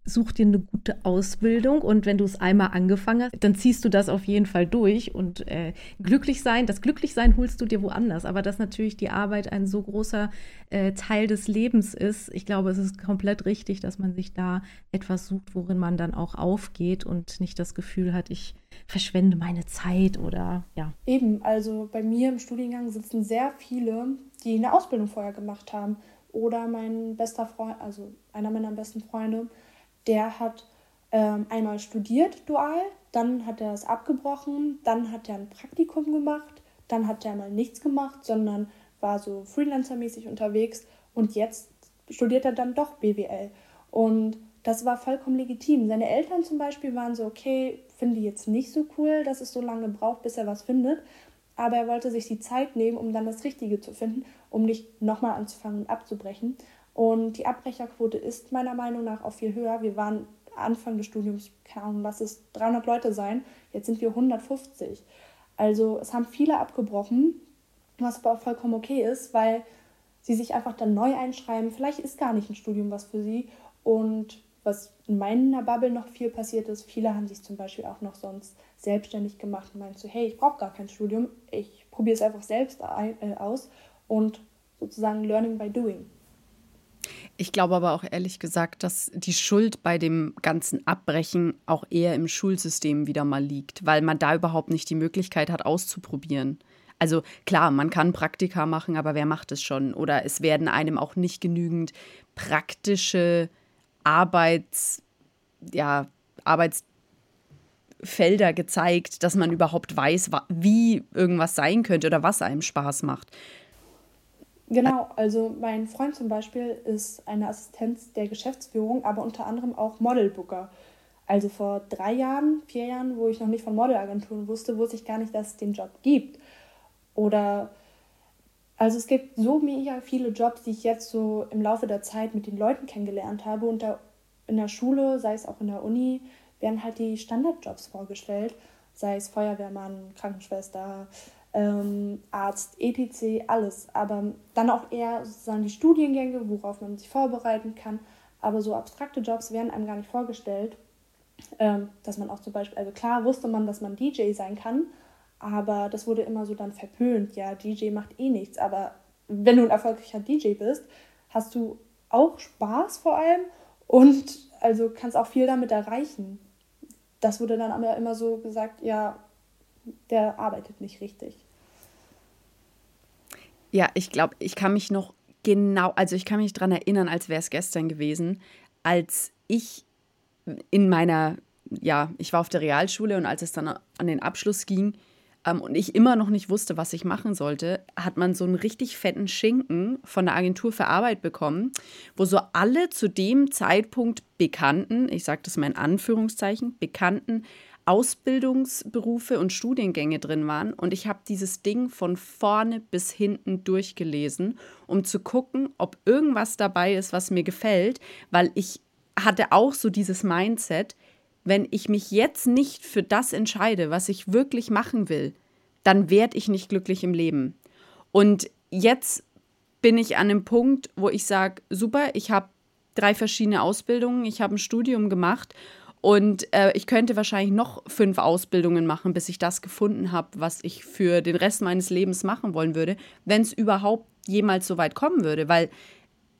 such dir eine gute Ausbildung und wenn du es einmal angefangen hast, dann ziehst du das auf jeden Fall durch und äh, glücklich sein, das Glücklichsein holst du dir woanders, aber dass natürlich die Arbeit ein so großer äh, Teil des Lebens ist, ich glaube, es ist komplett richtig, dass man sich da etwas sucht, worin man dann auch aufgeht und nicht das Gefühl hat, ich verschwende meine Zeit oder ja. Eben, also bei mir im Studiengang sitzen sehr viele, die eine Ausbildung vorher gemacht haben oder mein bester Freund, also einer meiner besten Freunde, der hat ähm, einmal studiert dual, dann hat er es abgebrochen, dann hat er ein Praktikum gemacht, dann hat er mal nichts gemacht, sondern war so freelancermäßig unterwegs und jetzt studiert er dann doch BWL. Und das war vollkommen legitim. Seine Eltern zum Beispiel waren so, okay, finde ich jetzt nicht so cool, dass es so lange braucht, bis er was findet. Aber er wollte sich die Zeit nehmen, um dann das Richtige zu finden, um nicht nochmal anzufangen und abzubrechen. Und die Abbrecherquote ist meiner Meinung nach auch viel höher. Wir waren Anfang des Studiums, keine Ahnung, lass es 300 Leute sein, jetzt sind wir 150. Also es haben viele abgebrochen, was aber auch vollkommen okay ist, weil sie sich einfach dann neu einschreiben. Vielleicht ist gar nicht ein Studium was für sie. Und was in meiner Bubble noch viel passiert ist, viele haben sich zum Beispiel auch noch sonst selbstständig gemacht und meinen so, hey, ich brauche gar kein Studium, ich probiere es einfach selbst äh, aus und sozusagen Learning by Doing. Ich glaube aber auch ehrlich gesagt, dass die Schuld bei dem ganzen Abbrechen auch eher im Schulsystem wieder mal liegt, weil man da überhaupt nicht die Möglichkeit hat, auszuprobieren. Also klar, man kann Praktika machen, aber wer macht es schon? Oder es werden einem auch nicht genügend praktische Arbeits, ja, Arbeitsfelder gezeigt, dass man überhaupt weiß, wie irgendwas sein könnte oder was einem Spaß macht. Genau, also mein Freund zum Beispiel ist eine Assistenz der Geschäftsführung, aber unter anderem auch Modelbooker. Also vor drei Jahren, vier Jahren, wo ich noch nicht von Modelagenturen wusste, wusste ich gar nicht, dass es den Job gibt. Oder also es gibt so mega viele Jobs, die ich jetzt so im Laufe der Zeit mit den Leuten kennengelernt habe. Und da in der Schule, sei es auch in der Uni, werden halt die Standardjobs vorgestellt, sei es Feuerwehrmann, Krankenschwester, ähm, Arzt, etc., alles. Aber dann auch eher sozusagen die Studiengänge, worauf man sich vorbereiten kann. Aber so abstrakte Jobs werden einem gar nicht vorgestellt. Ähm, dass man auch zum Beispiel, also klar wusste man, dass man DJ sein kann, aber das wurde immer so dann verpönt. Ja, DJ macht eh nichts. Aber wenn du ein erfolgreicher DJ bist, hast du auch Spaß vor allem und also kannst auch viel damit erreichen. Das wurde dann aber immer so gesagt, ja, der arbeitet nicht richtig. Ja, ich glaube, ich kann mich noch genau, also ich kann mich daran erinnern, als wäre es gestern gewesen, als ich in meiner, ja, ich war auf der Realschule und als es dann an den Abschluss ging ähm, und ich immer noch nicht wusste, was ich machen sollte, hat man so einen richtig fetten Schinken von der Agentur für Arbeit bekommen, wo so alle zu dem Zeitpunkt bekannten, ich sage das mal in Anführungszeichen, bekannten Ausbildungsberufe und Studiengänge drin waren. Und ich habe dieses Ding von vorne bis hinten durchgelesen, um zu gucken, ob irgendwas dabei ist, was mir gefällt, weil ich hatte auch so dieses Mindset, wenn ich mich jetzt nicht für das entscheide, was ich wirklich machen will, dann werde ich nicht glücklich im Leben. Und jetzt bin ich an einem Punkt, wo ich sage, super, ich habe drei verschiedene Ausbildungen, ich habe ein Studium gemacht und äh, ich könnte wahrscheinlich noch fünf Ausbildungen machen, bis ich das gefunden habe, was ich für den Rest meines Lebens machen wollen würde, wenn es überhaupt jemals so weit kommen würde. Weil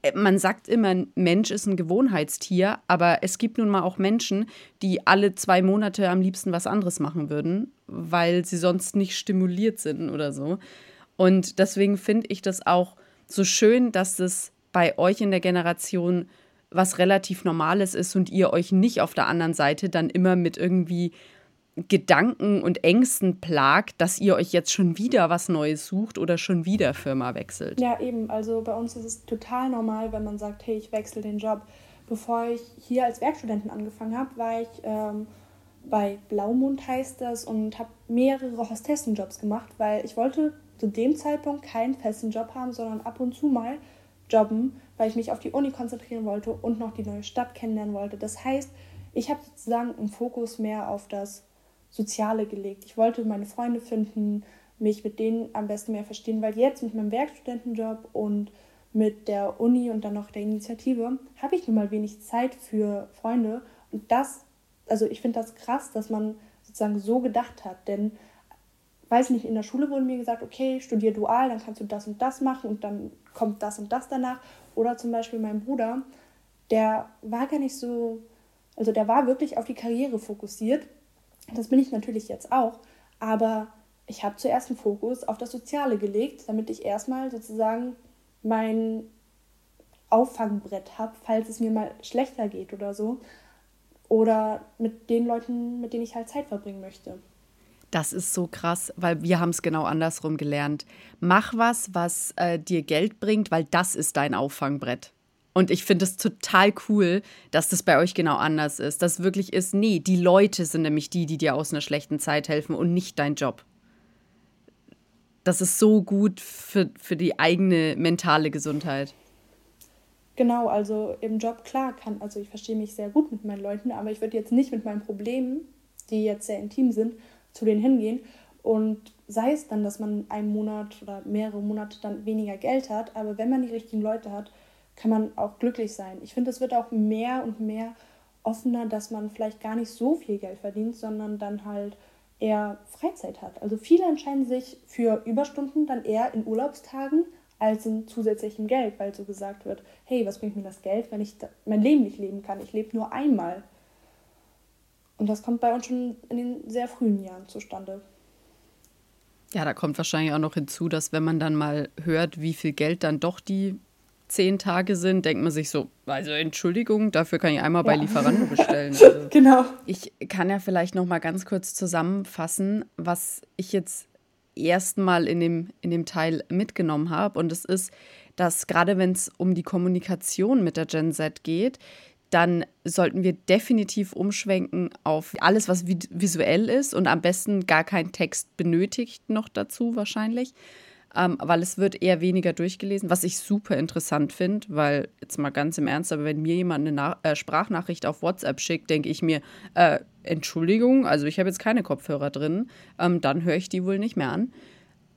äh, man sagt immer, Mensch ist ein Gewohnheitstier, aber es gibt nun mal auch Menschen, die alle zwei Monate am liebsten was anderes machen würden, weil sie sonst nicht stimuliert sind oder so. Und deswegen finde ich das auch so schön, dass es bei euch in der Generation was relativ Normales ist und ihr euch nicht auf der anderen Seite dann immer mit irgendwie Gedanken und Ängsten plagt, dass ihr euch jetzt schon wieder was Neues sucht oder schon wieder Firma wechselt. Ja, eben. Also bei uns ist es total normal, wenn man sagt, hey, ich wechsle den Job. Bevor ich hier als Werkstudentin angefangen habe, war ich ähm, bei Blaumund heißt das und habe mehrere Hostessenjobs gemacht, weil ich wollte zu dem Zeitpunkt keinen festen Job haben, sondern ab und zu mal jobben, weil ich mich auf die Uni konzentrieren wollte und noch die neue Stadt kennenlernen wollte. Das heißt, ich habe sozusagen einen Fokus mehr auf das Soziale gelegt. Ich wollte meine Freunde finden, mich mit denen am besten mehr verstehen, weil jetzt mit meinem Werkstudentenjob und mit der Uni und dann noch der Initiative habe ich nun mal wenig Zeit für Freunde. Und das, also ich finde das krass, dass man sozusagen so gedacht hat. Denn, weiß nicht, in der Schule wurde mir gesagt, okay, studier dual, dann kannst du das und das machen und dann kommt das und das danach. Oder zum Beispiel mein Bruder, der war gar nicht so, also der war wirklich auf die Karriere fokussiert das bin ich natürlich jetzt auch, aber ich habe zuerst einen Fokus auf das Soziale gelegt, damit ich erstmal sozusagen mein Auffangbrett habe, falls es mir mal schlechter geht oder so. Oder mit den Leuten, mit denen ich halt Zeit verbringen möchte. Das ist so krass, weil wir haben es genau andersrum gelernt. Mach was, was äh, dir Geld bringt, weil das ist dein Auffangbrett. Und ich finde es total cool, dass das bei euch genau anders ist. Dass wirklich ist, nee, die Leute sind nämlich die, die dir aus einer schlechten Zeit helfen und nicht dein Job. Das ist so gut für, für die eigene mentale Gesundheit. Genau, also im Job, klar, kann, also ich verstehe mich sehr gut mit meinen Leuten, aber ich würde jetzt nicht mit meinen Problemen, die jetzt sehr intim sind, zu denen hingehen. Und sei es dann, dass man einen Monat oder mehrere Monate dann weniger Geld hat, aber wenn man die richtigen Leute hat, kann man auch glücklich sein. Ich finde, es wird auch mehr und mehr offener, dass man vielleicht gar nicht so viel Geld verdient, sondern dann halt eher Freizeit hat. Also viele entscheiden sich für Überstunden dann eher in Urlaubstagen als in zusätzlichem Geld, weil so gesagt wird, hey, was bringt mir das Geld, wenn ich mein Leben nicht leben kann? Ich lebe nur einmal. Und das kommt bei uns schon in den sehr frühen Jahren zustande. Ja, da kommt wahrscheinlich auch noch hinzu, dass wenn man dann mal hört, wie viel Geld dann doch die zehn Tage sind, denkt man sich so, also Entschuldigung, dafür kann ich einmal ja. bei Lieferando (laughs) bestellen. Also genau. Ich kann ja vielleicht noch mal ganz kurz zusammenfassen, was ich jetzt erstmal in dem, in dem Teil mitgenommen habe. Und es ist, dass gerade wenn es um die Kommunikation mit der Gen Z geht, dann sollten wir definitiv umschwenken auf alles, was visuell ist und am besten gar kein Text benötigt noch dazu wahrscheinlich ähm, weil es wird eher weniger durchgelesen, was ich super interessant finde, weil jetzt mal ganz im Ernst, aber wenn mir jemand eine Na äh, Sprachnachricht auf WhatsApp schickt, denke ich mir, äh, Entschuldigung, also ich habe jetzt keine Kopfhörer drin, ähm, dann höre ich die wohl nicht mehr an.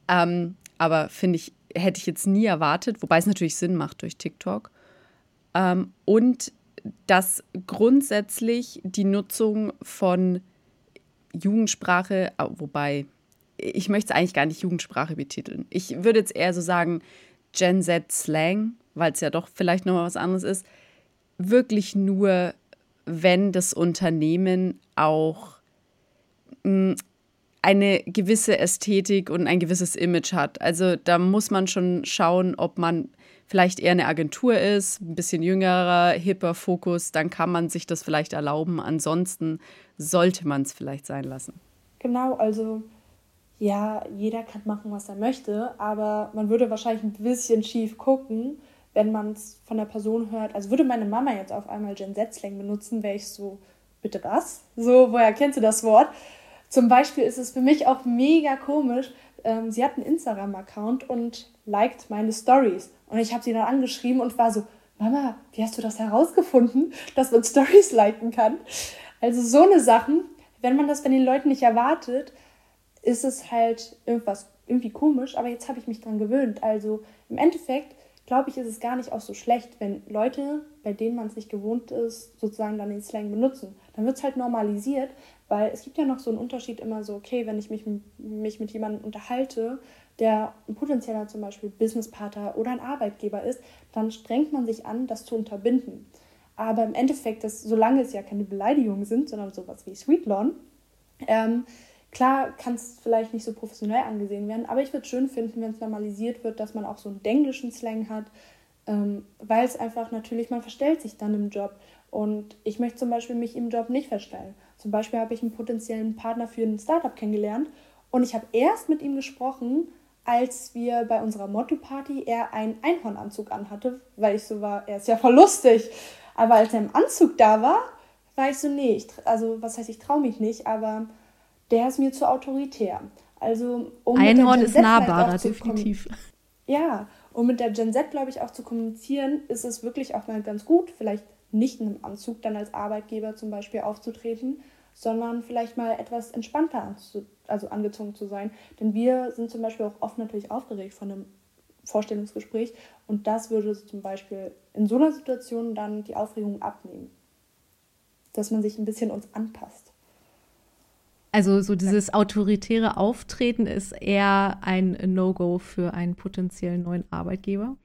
Ähm, aber finde ich, hätte ich jetzt nie erwartet, wobei es natürlich Sinn macht durch TikTok. Ähm, und dass grundsätzlich die Nutzung von Jugendsprache, wobei ich möchte es eigentlich gar nicht Jugendsprache betiteln. Ich würde jetzt eher so sagen Gen Z Slang, weil es ja doch vielleicht noch was anderes ist. Wirklich nur, wenn das Unternehmen auch mh, hm, eine gewisse Ästhetik und ein gewisses Image hat. Also da muss man schon schauen, ob man vielleicht eher eine Agentur ist, ein bisschen jüngerer, hipper Fokus, dann kann man sich das vielleicht erlauben. Ansonsten sollte man es vielleicht sein lassen. Genau, also ja, jeder kann machen, was er möchte, aber man würde wahrscheinlich ein bisschen schief gucken, wenn man es von der Person hört. Also würde meine Mama jetzt auf einmal Gen Z-Slang benutzen, wäre ich so, bitte was? So, woher kennst du das Wort? Zum Beispiel ist es für mich auch mega komisch. Ähm, sie hat einen Instagram-Account und liked meine Stories. Und ich habe sie dann angeschrieben und war so, Mama, wie hast du das herausgefunden, (laughs) dass man Stories liken kann? Also so eine Sachen, wenn man das bei den Leuten nicht erwartet, ist es halt irgendwas irgendwie komisch, aber jetzt habe ich mich dran gewöhnt. Also im Endeffekt glaube ich, ist es gar nicht auch so schlecht, wenn Leute, bei denen man es nicht gewohnt ist, sozusagen dann den Slang benutzen. Dann wird es halt normalisiert, weil es gibt ja noch so einen Unterschied immer so, okay, wenn ich mich, mich mit jemandem unterhalte, der ein potenzieller zum Beispiel Businesspartner oder ein Arbeitgeber ist, dann strengt man sich an, das zu unterbinden. Aber im Endeffekt, das, solange es ja keine Beleidigungen sind, sondern sowas wie Sweet Lawn, ähm, klar kann es vielleicht nicht so professionell angesehen werden, aber ich würde es schön finden, wenn es normalisiert wird, dass man auch so einen denglischen Slang hat, ähm, weil es einfach natürlich, man verstellt sich dann im Job. Und ich möchte zum Beispiel mich im Job nicht verstellen. Zum Beispiel habe ich einen potenziellen Partner für ein Startup kennengelernt und ich habe erst mit ihm gesprochen, als wir bei unserer Motto-Party er einen Einhornanzug anhatte, weil ich so war, er ist ja voll lustig. Aber als er im Anzug da war, war ich so, nee, ich, also was heißt, ich traue mich nicht, aber der ist mir zu autoritär. Also, um Einhorn ist nahbarer, definitiv. Ja, um mit der Gen Z, glaube ich, auch zu kommunizieren, ist es wirklich auch mal ganz gut, vielleicht nicht in einem Anzug dann als Arbeitgeber zum Beispiel aufzutreten, sondern vielleicht mal etwas entspannter also angezogen zu sein. Denn wir sind zum Beispiel auch oft natürlich aufgeregt von einem Vorstellungsgespräch und das würde zum Beispiel in so einer Situation dann die Aufregung abnehmen. Dass man sich ein bisschen uns anpasst. Also so dieses autoritäre Auftreten ist eher ein No-Go für einen potenziellen neuen Arbeitgeber?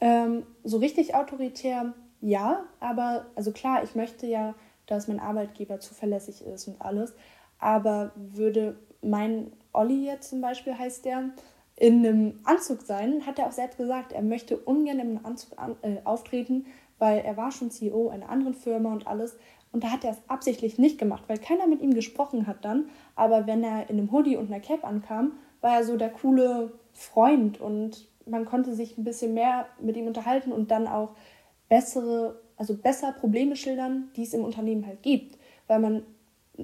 Ähm, so richtig autoritär ja, aber also klar, ich möchte ja, dass mein Arbeitgeber zuverlässig ist und alles, aber würde mein Olli jetzt zum Beispiel heißt der, in einem Anzug sein, hat er auch selbst gesagt, er möchte ungern einem Anzug an, äh, auftreten, weil er war schon CEO einer anderen Firma und alles. Und da hat er es absichtlich nicht gemacht, weil keiner mit ihm gesprochen hat dann. Aber wenn er in einem Hoodie und einer Cap ankam, war er so der coole Freund und man konnte sich ein bisschen mehr mit ihm unterhalten und dann auch bessere, also besser Probleme schildern, die es im Unternehmen halt gibt, weil man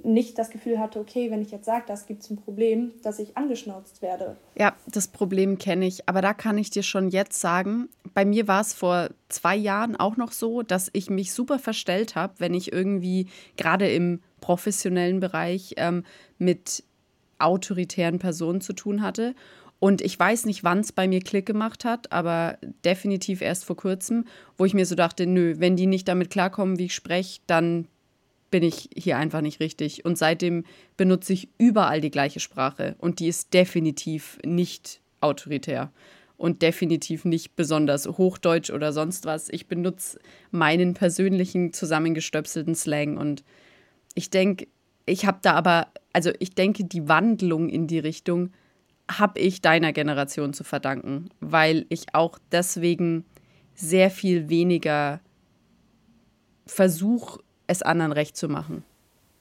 nicht das Gefühl hatte, okay, wenn ich jetzt sage, das gibt es ein Problem, dass ich angeschnauzt werde. Ja, das Problem kenne ich. Aber da kann ich dir schon jetzt sagen, bei mir war es vor zwei Jahren auch noch so, dass ich mich super verstellt habe, wenn ich irgendwie gerade im professionellen Bereich ähm, mit autoritären Personen zu tun hatte. Und ich weiß nicht, wann es bei mir Klick gemacht hat, aber definitiv erst vor kurzem, wo ich mir so dachte, nö, wenn die nicht damit klarkommen, wie ich spreche, dann bin ich hier einfach nicht richtig. Und seitdem benutze ich überall die gleiche Sprache und die ist definitiv nicht autoritär und definitiv nicht besonders hochdeutsch oder sonst was. Ich benutze meinen persönlichen zusammengestöpselten Slang und ich denke, ich habe da aber, also ich denke, die Wandlung in die Richtung habe ich deiner Generation zu verdanken, weil ich auch deswegen sehr viel weniger versuche, es anderen recht zu machen.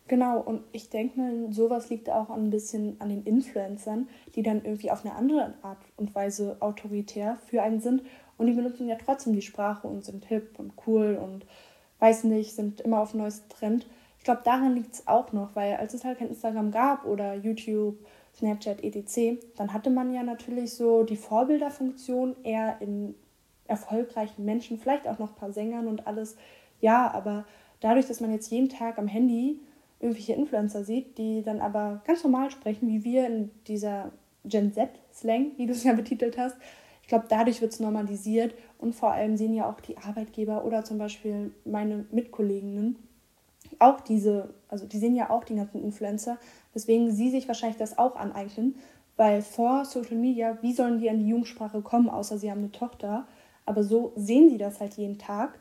Genau, und ich denke mal, sowas liegt auch ein bisschen an den Influencern, die dann irgendwie auf eine andere Art und Weise autoritär für einen sind. Und die benutzen ja trotzdem die Sprache und sind hip und cool und weiß nicht, sind immer auf neues Trend. Ich glaube, daran liegt es auch noch, weil als es halt kein Instagram gab oder YouTube, Snapchat, etc., dann hatte man ja natürlich so die Vorbilderfunktion eher in erfolgreichen Menschen, vielleicht auch noch ein paar Sängern und alles. Ja, aber dadurch, dass man jetzt jeden Tag am Handy irgendwelche Influencer sieht, die dann aber ganz normal sprechen, wie wir in dieser Gen Z-Slang, wie du es ja betitelt hast, ich glaube, dadurch wird es normalisiert und vor allem sehen ja auch die Arbeitgeber oder zum Beispiel meine Mitkolleginnen auch diese, also die sehen ja auch die ganzen Influencer, weswegen sie sich wahrscheinlich das auch aneignen, weil vor Social Media, wie sollen die an die Jugendsprache kommen, außer sie haben eine Tochter, aber so sehen sie das halt jeden Tag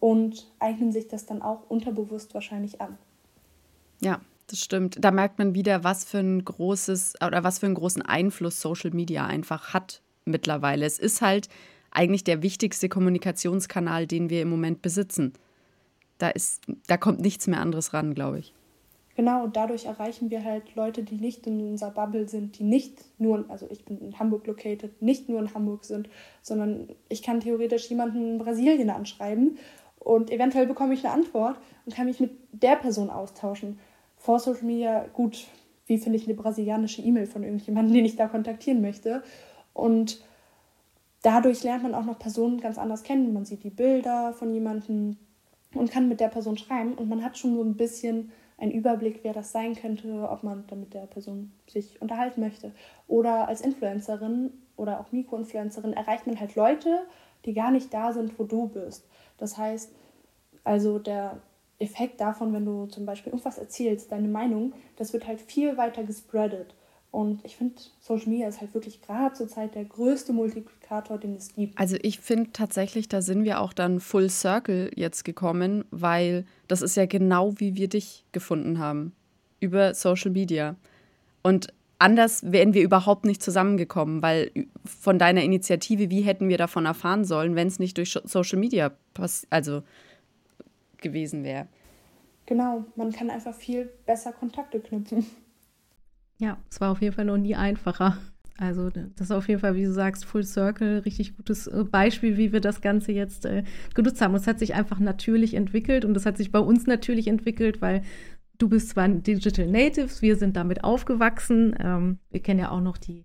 und eignen sich das dann auch unterbewusst wahrscheinlich an. Ja, das stimmt. Da merkt man wieder, was für ein großes oder was für einen großen Einfluss Social Media einfach hat mittlerweile. Es ist halt eigentlich der wichtigste Kommunikationskanal, den wir im Moment besitzen. Da ist, da kommt nichts mehr anderes ran, glaube ich. Genau, dadurch erreichen wir halt Leute, die nicht in unserer Bubble sind, die nicht nur, also ich bin in Hamburg located, nicht nur in Hamburg sind, sondern ich kann theoretisch jemanden in Brasilien anschreiben und eventuell bekomme ich eine Antwort und kann mich mit der Person austauschen. Vor Social Media, gut, wie finde ich eine brasilianische E-Mail von irgendjemandem, den ich da kontaktieren möchte. Und dadurch lernt man auch noch Personen ganz anders kennen. Man sieht die Bilder von jemandem und kann mit der Person schreiben. Und man hat schon so ein bisschen einen Überblick, wer das sein könnte, ob man dann mit der Person sich unterhalten möchte. Oder als Influencerin oder auch Mikroinfluencerin erreicht man halt Leute, die gar nicht da sind, wo du bist. Das heißt, also der Effekt davon, wenn du zum Beispiel irgendwas erzählst, deine Meinung, das wird halt viel weiter gespreadet. Und ich finde, Social Media ist halt wirklich gerade zur Zeit der größte Multiplikator, den es gibt. Also ich finde tatsächlich, da sind wir auch dann Full Circle jetzt gekommen, weil das ist ja genau wie wir dich gefunden haben. Über Social Media. Und anders wären wir überhaupt nicht zusammengekommen, weil von deiner Initiative, wie hätten wir davon erfahren sollen, wenn es nicht durch Social Media also gewesen wäre? Genau, man kann einfach viel besser Kontakte knüpfen. Ja, es war auf jeden Fall noch nie einfacher. Also das ist auf jeden Fall, wie du sagst, Full Circle, richtig gutes äh, Beispiel, wie wir das Ganze jetzt äh, genutzt haben. Und es hat sich einfach natürlich entwickelt und es hat sich bei uns natürlich entwickelt, weil du bist zwar ein Digital Natives, wir sind damit aufgewachsen. Ähm, wir kennen ja auch noch die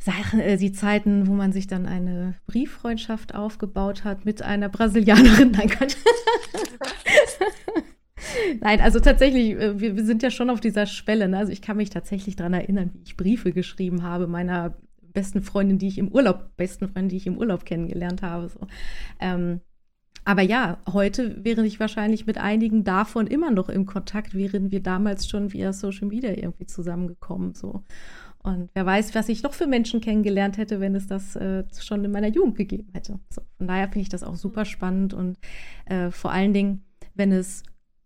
Sachen, äh, die Zeiten, wo man sich dann eine Brieffreundschaft aufgebaut hat mit einer Brasilianerin. (laughs) Nein, Gott. (laughs) Nein, also tatsächlich, äh, wir, wir, sind ja schon auf dieser Schwelle. Ne? Also ich kann mich tatsächlich daran erinnern, wie ich Briefe geschrieben habe meiner besten Freundin, die ich im Urlaub, besten Freundin, die ich im Urlaub kennengelernt habe. So. Ähm, aber ja, heute wäre ich wahrscheinlich mit einigen davon immer noch im Kontakt, wären wir damals schon via Social Media irgendwie zusammengekommen. So. Und wer weiß, was ich noch für Menschen kennengelernt hätte, wenn es das äh, schon in meiner Jugend gegeben hätte. So, von daher finde ich das auch super spannend und äh, vor allen Dingen, wenn es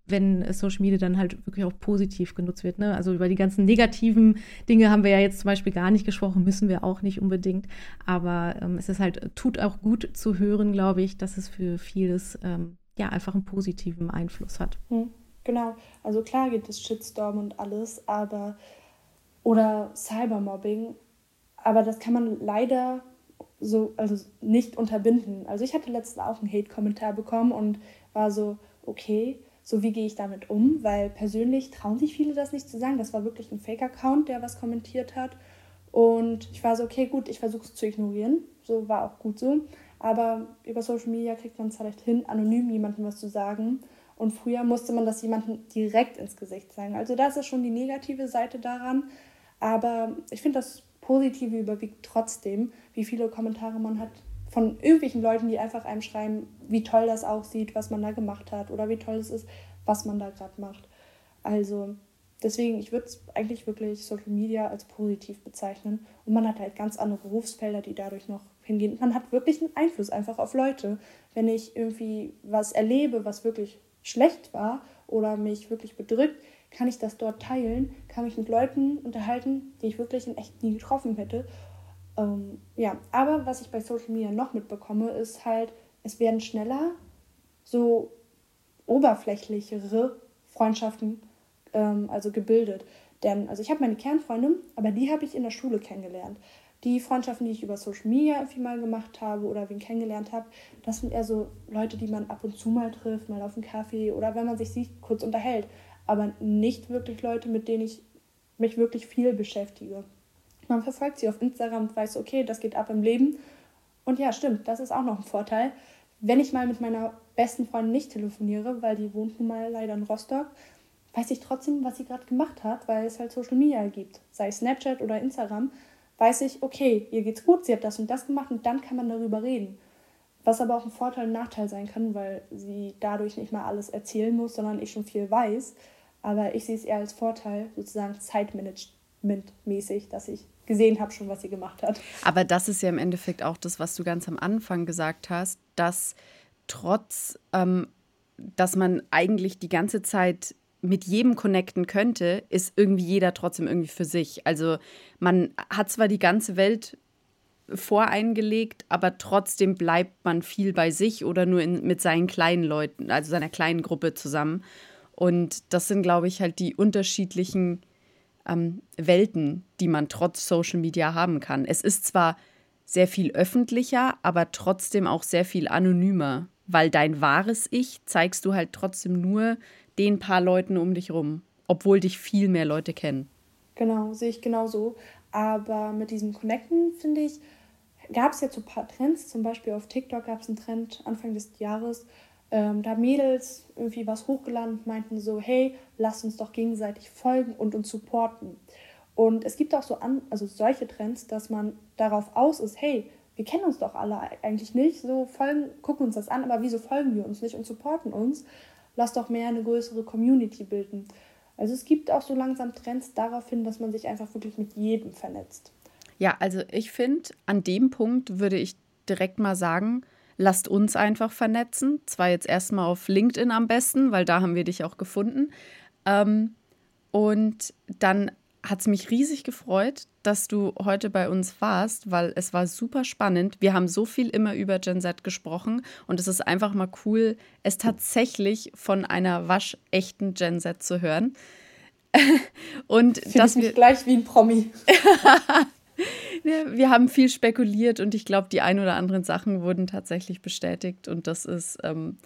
wenn Social Media dann halt wirklich auch positiv genutzt wird. Ne? Also über die ganzen negativen Dinge haben wir ja jetzt zum Beispiel gar nicht gesprochen, müssen wir auch nicht unbedingt. Aber ähm, es ist halt, tut auch gut zu hören, glaube ich, dass es für vieles ähm, ja einfach einen positiven Einfluss hat. Hm, genau. Also klar gibt es Shitstorm und alles, aber oder Cybermobbing, aber das kann man leider so also nicht unterbinden. Also ich hatte letztens auch einen Hate-Kommentar bekommen und war so, okay, so wie gehe ich damit um, weil persönlich trauen sich viele das nicht zu sagen. Das war wirklich ein Fake-Account, der was kommentiert hat. Und ich war so, okay, gut, ich versuche es zu ignorieren. So war auch gut so. Aber über Social Media kriegt man es halt hin, anonym jemandem was zu sagen. Und früher musste man das jemandem direkt ins Gesicht sagen. Also das ist schon die negative Seite daran. Aber ich finde, das Positive überwiegt trotzdem, wie viele Kommentare man hat, von irgendwelchen Leuten, die einfach einem schreiben, wie toll das aussieht, was man da gemacht hat oder wie toll es ist, was man da gerade macht. Also deswegen, ich würde es eigentlich wirklich Social Media als positiv bezeichnen. Und man hat halt ganz andere Berufsfelder, die dadurch noch hingehen. Man hat wirklich einen Einfluss einfach auf Leute. Wenn ich irgendwie was erlebe, was wirklich schlecht war oder mich wirklich bedrückt, kann ich das dort teilen, kann mich mit Leuten unterhalten, die ich wirklich in echt nie getroffen hätte ähm, ja, aber was ich bei Social Media noch mitbekomme, ist halt, es werden schneller so oberflächlichere Freundschaften ähm, also gebildet. Denn, also ich habe meine Kernfreundin, aber die habe ich in der Schule kennengelernt. Die Freundschaften, die ich über Social Media irgendwie mal gemacht habe oder wen kennengelernt habe, das sind eher so Leute, die man ab und zu mal trifft, mal auf einen Kaffee oder wenn man sich sieht, kurz unterhält. Aber nicht wirklich Leute, mit denen ich mich wirklich viel beschäftige. Man verfolgt sie auf Instagram und weiß, okay, das geht ab im Leben. Und ja, stimmt, das ist auch noch ein Vorteil. Wenn ich mal mit meiner besten Freundin nicht telefoniere, weil die wohnt nun mal leider in Rostock, weiß ich trotzdem, was sie gerade gemacht hat, weil es halt Social Media gibt. Sei Snapchat oder Instagram, weiß ich, okay, ihr geht's gut, sie hat das und das gemacht und dann kann man darüber reden. Was aber auch ein Vorteil und Nachteil sein kann, weil sie dadurch nicht mal alles erzählen muss, sondern ich schon viel weiß. Aber ich sehe es eher als Vorteil, sozusagen Zeitmanagement-mäßig, dass ich gesehen habe schon, was sie gemacht hat. Aber das ist ja im Endeffekt auch das, was du ganz am Anfang gesagt hast, dass trotz, ähm, dass man eigentlich die ganze Zeit mit jedem connecten könnte, ist irgendwie jeder trotzdem irgendwie für sich. Also man hat zwar die ganze Welt voreingelegt, aber trotzdem bleibt man viel bei sich oder nur in, mit seinen kleinen Leuten, also seiner kleinen Gruppe zusammen. Und das sind, glaube ich, halt die unterschiedlichen ähm, Welten, die man trotz Social Media haben kann. Es ist zwar sehr viel öffentlicher, aber trotzdem auch sehr viel anonymer, weil dein wahres Ich zeigst du halt trotzdem nur den paar Leuten um dich rum, obwohl dich viel mehr Leute kennen. Genau, sehe ich genauso. Aber mit diesem Connecten, finde ich, gab es jetzt so ein paar Trends. Zum Beispiel auf TikTok gab es einen Trend Anfang des Jahres, ähm, da Mädels irgendwie was hochgeladen und meinten so, hey, lasst uns doch gegenseitig folgen und uns supporten. Und es gibt auch so an, also solche Trends, dass man darauf aus ist, hey, wir kennen uns doch alle eigentlich nicht, so folgen, gucken uns das an, aber wieso folgen wir uns nicht und supporten uns? Lass doch mehr eine größere Community bilden. Also es gibt auch so langsam Trends darauf hin, dass man sich einfach wirklich mit jedem vernetzt. Ja, also ich finde, an dem Punkt würde ich direkt mal sagen, lasst uns einfach vernetzen. Zwar jetzt erstmal auf LinkedIn am besten, weil da haben wir dich auch gefunden. Ähm, und dann hat es mich riesig gefreut, dass du heute bei uns warst, weil es war super spannend. Wir haben so viel immer über Gen Z gesprochen und es ist einfach mal cool, es tatsächlich von einer waschechten Gen Z zu hören. (laughs) und Fühl dass wir gleich wie ein Promi. (laughs) ja, wir haben viel spekuliert und ich glaube, die ein oder anderen Sachen wurden tatsächlich bestätigt und das ist ähm,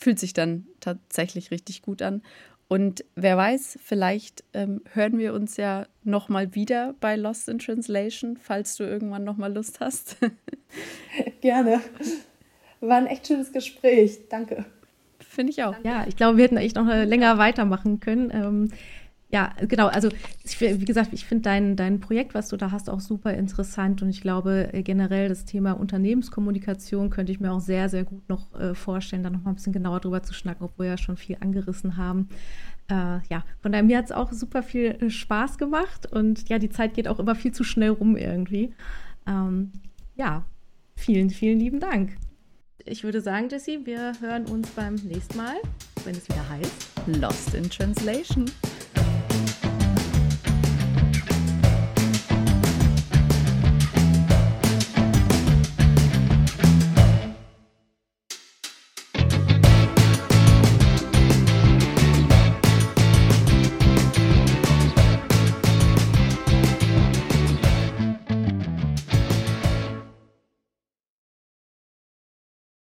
fühlt sich dann tatsächlich richtig gut an. Und wer weiß, vielleicht ähm, hören wir uns ja noch mal wieder bei Lost in Translation, falls du irgendwann noch mal Lust hast. (laughs) Gerne. War ein echt schönes Gespräch. Danke. Finde ich auch. Ja, ich glaube, wir hätten echt noch länger weitermachen können. Ähm, ja, genau. Also, wie gesagt, ich finde dein, dein Projekt, was du da hast, auch super interessant. Und ich glaube, äh, generell das Thema Unternehmenskommunikation könnte ich mir auch sehr, sehr gut noch äh, vorstellen, da noch mal ein bisschen genauer drüber zu schnacken, obwohl wir ja schon viel angerissen haben. Äh, ja, von daher, mir hat es auch super viel äh, Spaß gemacht. Und ja, die Zeit geht auch immer viel zu schnell rum irgendwie. Ähm, ja, vielen, vielen lieben Dank. Ich würde sagen, Jessie, wir hören uns beim nächsten Mal, wenn es wieder heißt Lost in Translation.